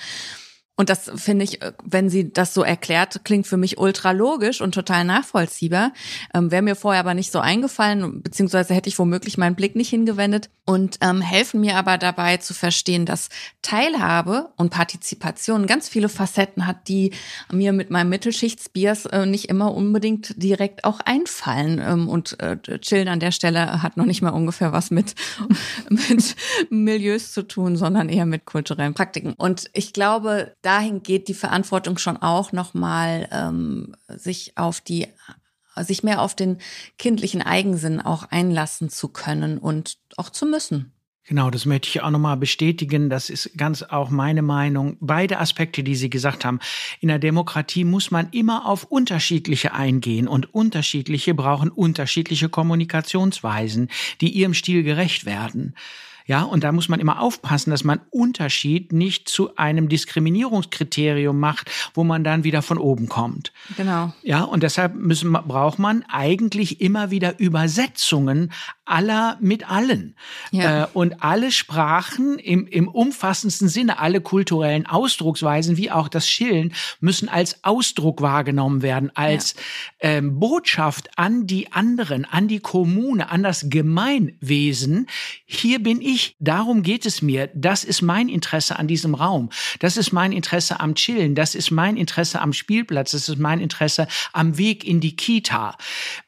Und das finde ich, äh, wenn sie das so erklärt, klingt für mich ultra logisch und total nachvollziehbar. Ähm, Wäre mir vorher aber nicht so eingefallen, beziehungsweise hätte ich womöglich meinen Blick nicht hingewendet und ähm, helfen mir aber dabei zu verstehen, dass Teilhabe und Partizipation ganz viele Facetten hat, die mir mit meinem Mittelschichtsbias äh, nicht immer unbedingt direkt auch einfallen. Ähm, und äh, Chillen an der Stelle hat noch nicht mal ungefähr was mit, mit Milieus zu tun, sondern eher mit kulturellen Praktiken. Und ich glaube, da dahin geht die Verantwortung schon auch nochmal, ähm, sich auf die sich mehr auf den kindlichen Eigensinn auch einlassen zu können und auch zu müssen. Genau, das möchte ich auch nochmal bestätigen. Das ist ganz auch meine Meinung. Beide Aspekte, die Sie gesagt haben. In der Demokratie muss man immer auf unterschiedliche eingehen und unterschiedliche brauchen unterschiedliche Kommunikationsweisen, die ihrem Stil gerecht werden. Ja, und da muss man immer aufpassen, dass man Unterschied nicht zu einem Diskriminierungskriterium macht, wo man dann wieder von oben kommt. Genau. Ja, und deshalb müssen, braucht man eigentlich immer wieder Übersetzungen aller mit allen. Ja. Äh, und alle Sprachen im, im umfassendsten Sinne, alle kulturellen Ausdrucksweisen, wie auch das Schillen, müssen als Ausdruck wahrgenommen werden, als ja. ähm, Botschaft an die anderen, an die Kommune, an das Gemeinwesen. Hier bin ich ich, darum geht es mir. Das ist mein Interesse an diesem Raum. Das ist mein Interesse am Chillen. Das ist mein Interesse am Spielplatz. Das ist mein Interesse am Weg in die Kita.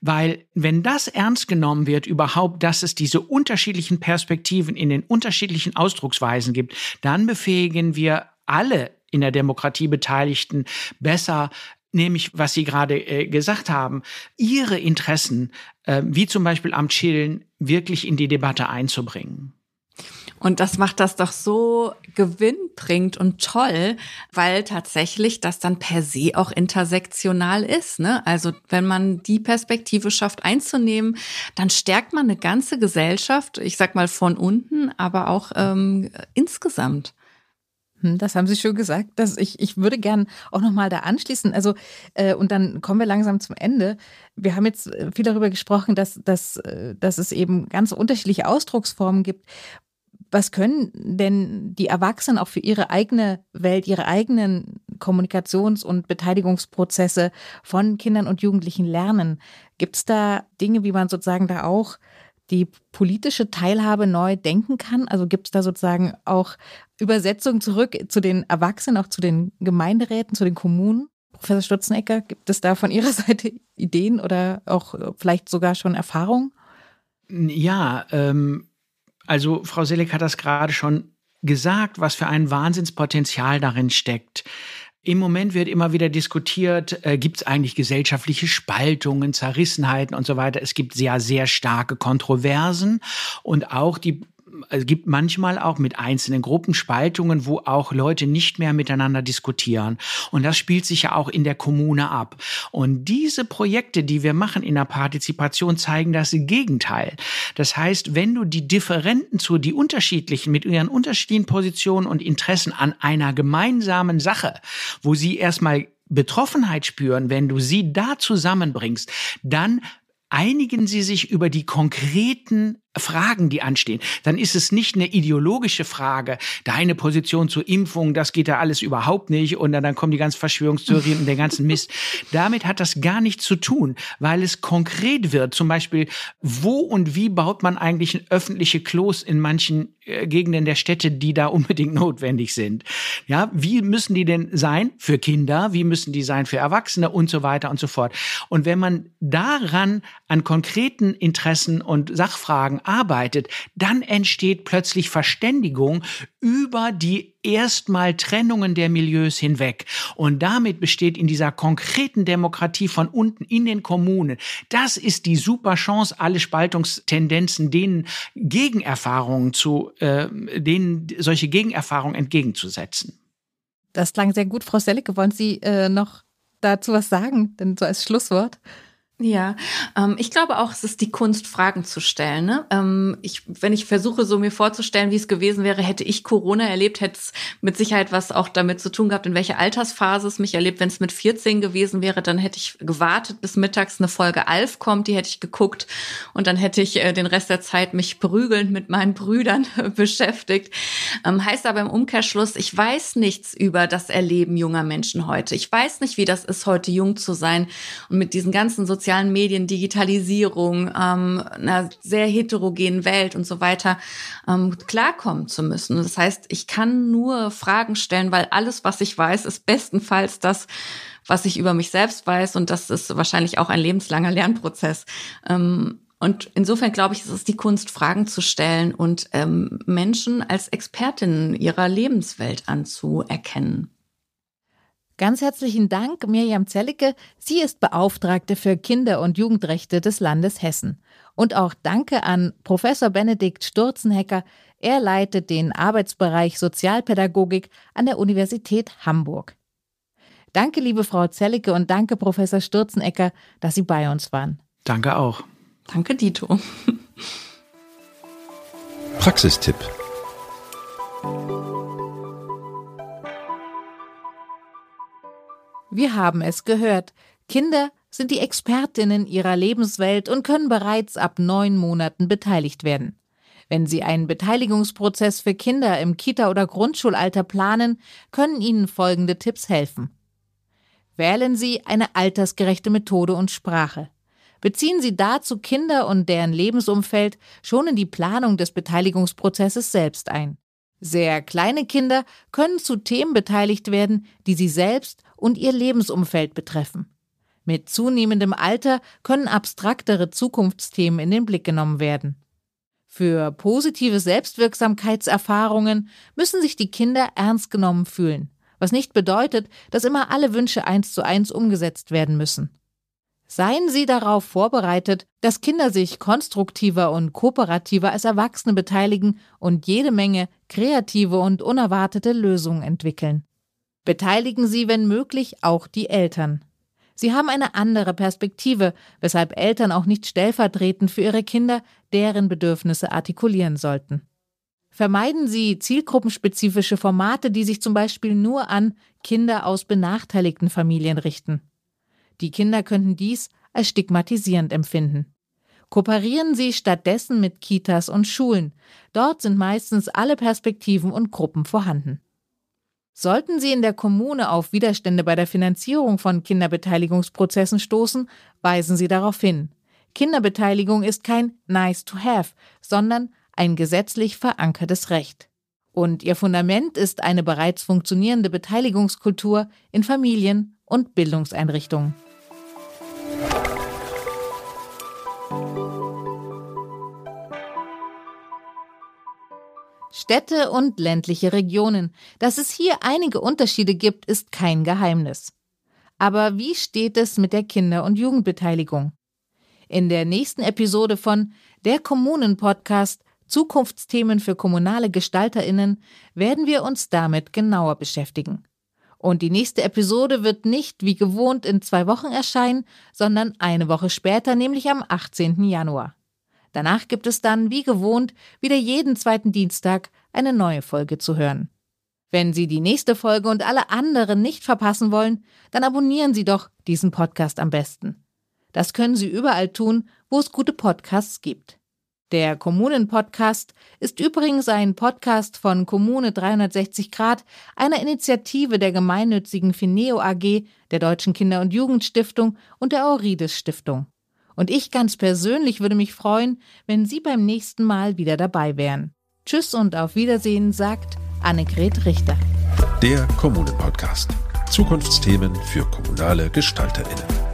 Weil wenn das ernst genommen wird, überhaupt, dass es diese unterschiedlichen Perspektiven in den unterschiedlichen Ausdrucksweisen gibt, dann befähigen wir alle in der Demokratie Beteiligten besser nämlich was Sie gerade äh, gesagt haben, Ihre Interessen, äh, wie zum Beispiel am Chillen, wirklich in die Debatte einzubringen. Und das macht das doch so gewinnbringend und toll, weil tatsächlich das dann per se auch intersektional ist. Ne? Also wenn man die Perspektive schafft einzunehmen, dann stärkt man eine ganze Gesellschaft, ich sag mal von unten, aber auch ähm, insgesamt. Hm, das haben Sie schon gesagt. Das, ich, ich würde gern auch nochmal da anschließen. Also, äh, und dann kommen wir langsam zum Ende. Wir haben jetzt äh, viel darüber gesprochen, dass, dass, äh, dass es eben ganz unterschiedliche Ausdrucksformen gibt. Was können denn die Erwachsenen auch für ihre eigene Welt, ihre eigenen Kommunikations- und Beteiligungsprozesse von Kindern und Jugendlichen lernen? Gibt es da Dinge, wie man sozusagen da auch die politische Teilhabe neu denken kann? Also gibt es da sozusagen auch Übersetzung zurück zu den Erwachsenen, auch zu den Gemeinderäten, zu den Kommunen? Professor Stutzenecker, gibt es da von Ihrer Seite Ideen oder auch vielleicht sogar schon Erfahrungen? Ja, ähm, also Frau Selig hat das gerade schon gesagt, was für ein Wahnsinnspotenzial darin steckt. Im Moment wird immer wieder diskutiert, äh, gibt es eigentlich gesellschaftliche Spaltungen, Zerrissenheiten und so weiter. Es gibt sehr, sehr starke Kontroversen und auch die es gibt manchmal auch mit einzelnen Gruppenspaltungen, wo auch Leute nicht mehr miteinander diskutieren. Und das spielt sich ja auch in der Kommune ab. Und diese Projekte, die wir machen in der Partizipation, zeigen das Gegenteil. Das heißt, wenn du die Differenten zu, die unterschiedlichen, mit ihren unterschiedlichen Positionen und Interessen an einer gemeinsamen Sache, wo sie erstmal Betroffenheit spüren, wenn du sie da zusammenbringst, dann einigen sie sich über die konkreten Fragen, die anstehen, dann ist es nicht eine ideologische Frage, deine Position zur Impfung, das geht da alles überhaupt nicht und dann, dann kommen die ganzen Verschwörungstheorien und der ganzen Mist. Damit hat das gar nichts zu tun, weil es konkret wird. Zum Beispiel, wo und wie baut man eigentlich öffentliche Klos in manchen äh, Gegenden der Städte, die da unbedingt notwendig sind? Ja, wie müssen die denn sein für Kinder? Wie müssen die sein für Erwachsene und so weiter und so fort? Und wenn man daran an konkreten Interessen und Sachfragen arbeitet, dann entsteht plötzlich Verständigung über die erstmal Trennungen der Milieus hinweg. Und damit besteht in dieser konkreten Demokratie von unten in den Kommunen, das ist die super Chance, alle Spaltungstendenzen, denen Gegenerfahrungen zu, äh, denen solche Gegenerfahrungen entgegenzusetzen. Das klang sehr gut, Frau Sellecke. Wollen Sie äh, noch dazu was sagen, denn so als Schlusswort? Ja, ähm, ich glaube auch, es ist die Kunst, Fragen zu stellen. Ne? Ähm, ich, wenn ich versuche, so mir vorzustellen, wie es gewesen wäre, hätte ich Corona erlebt, hätte es mit Sicherheit was auch damit zu tun gehabt, in welcher Altersphase es mich erlebt. Wenn es mit 14 gewesen wäre, dann hätte ich gewartet, bis mittags eine Folge Alf kommt, die hätte ich geguckt und dann hätte ich äh, den Rest der Zeit mich prügelnd mit meinen Brüdern beschäftigt. Ähm, heißt aber im Umkehrschluss, ich weiß nichts über das Erleben junger Menschen heute. Ich weiß nicht, wie das ist, heute jung zu sein und mit diesen ganzen sozialen sozialen Medien, Digitalisierung, ähm, einer sehr heterogenen Welt und so weiter ähm, klarkommen zu müssen. Das heißt, ich kann nur Fragen stellen, weil alles, was ich weiß, ist bestenfalls das, was ich über mich selbst weiß. Und das ist wahrscheinlich auch ein lebenslanger Lernprozess. Ähm, und insofern glaube ich, es ist die Kunst, Fragen zu stellen und ähm, Menschen als Expertinnen ihrer Lebenswelt anzuerkennen. Ganz herzlichen Dank, Mirjam Zellicke. Sie ist Beauftragte für Kinder- und Jugendrechte des Landes Hessen. Und auch Danke an Professor Benedikt Sturzenhecker. Er leitet den Arbeitsbereich Sozialpädagogik an der Universität Hamburg. Danke, liebe Frau Zellicke und danke, Professor Sturzenecker, dass Sie bei uns waren. Danke auch. Danke, Dito. Praxistipp. Wir haben es gehört. Kinder sind die Expertinnen ihrer Lebenswelt und können bereits ab neun Monaten beteiligt werden. Wenn Sie einen Beteiligungsprozess für Kinder im Kita- oder Grundschulalter planen, können Ihnen folgende Tipps helfen. Wählen Sie eine altersgerechte Methode und Sprache. Beziehen Sie dazu Kinder und deren Lebensumfeld schon in die Planung des Beteiligungsprozesses selbst ein. Sehr kleine Kinder können zu Themen beteiligt werden, die sie selbst und ihr Lebensumfeld betreffen. Mit zunehmendem Alter können abstraktere Zukunftsthemen in den Blick genommen werden. Für positive Selbstwirksamkeitserfahrungen müssen sich die Kinder ernst genommen fühlen, was nicht bedeutet, dass immer alle Wünsche eins zu eins umgesetzt werden müssen. Seien Sie darauf vorbereitet, dass Kinder sich konstruktiver und kooperativer als Erwachsene beteiligen und jede Menge kreative und unerwartete Lösungen entwickeln. Beteiligen Sie, wenn möglich, auch die Eltern. Sie haben eine andere Perspektive, weshalb Eltern auch nicht stellvertretend für ihre Kinder deren Bedürfnisse artikulieren sollten. Vermeiden Sie zielgruppenspezifische Formate, die sich zum Beispiel nur an Kinder aus benachteiligten Familien richten. Die Kinder könnten dies als stigmatisierend empfinden. Kooperieren Sie stattdessen mit Kitas und Schulen. Dort sind meistens alle Perspektiven und Gruppen vorhanden. Sollten Sie in der Kommune auf Widerstände bei der Finanzierung von Kinderbeteiligungsprozessen stoßen, weisen Sie darauf hin. Kinderbeteiligung ist kein Nice to have, sondern ein gesetzlich verankertes Recht. Und ihr Fundament ist eine bereits funktionierende Beteiligungskultur in Familien und Bildungseinrichtungen. Städte und ländliche Regionen. Dass es hier einige Unterschiede gibt, ist kein Geheimnis. Aber wie steht es mit der Kinder- und Jugendbeteiligung? In der nächsten Episode von Der Kommunen-Podcast Zukunftsthemen für kommunale Gestalterinnen werden wir uns damit genauer beschäftigen. Und die nächste Episode wird nicht wie gewohnt in zwei Wochen erscheinen, sondern eine Woche später, nämlich am 18. Januar. Danach gibt es dann, wie gewohnt, wieder jeden zweiten Dienstag eine neue Folge zu hören. Wenn Sie die nächste Folge und alle anderen nicht verpassen wollen, dann abonnieren Sie doch diesen Podcast am besten. Das können Sie überall tun, wo es gute Podcasts gibt. Der Kommunen-Podcast ist übrigens ein Podcast von Kommune 360 Grad, einer Initiative der gemeinnützigen Fineo AG, der Deutschen Kinder- und Jugendstiftung und der Aurides Stiftung. Und ich ganz persönlich würde mich freuen, wenn Sie beim nächsten Mal wieder dabei wären. Tschüss und auf Wiedersehen, sagt Annegret Richter. Der Kommunen-Podcast. Zukunftsthemen für kommunale GestalterInnen.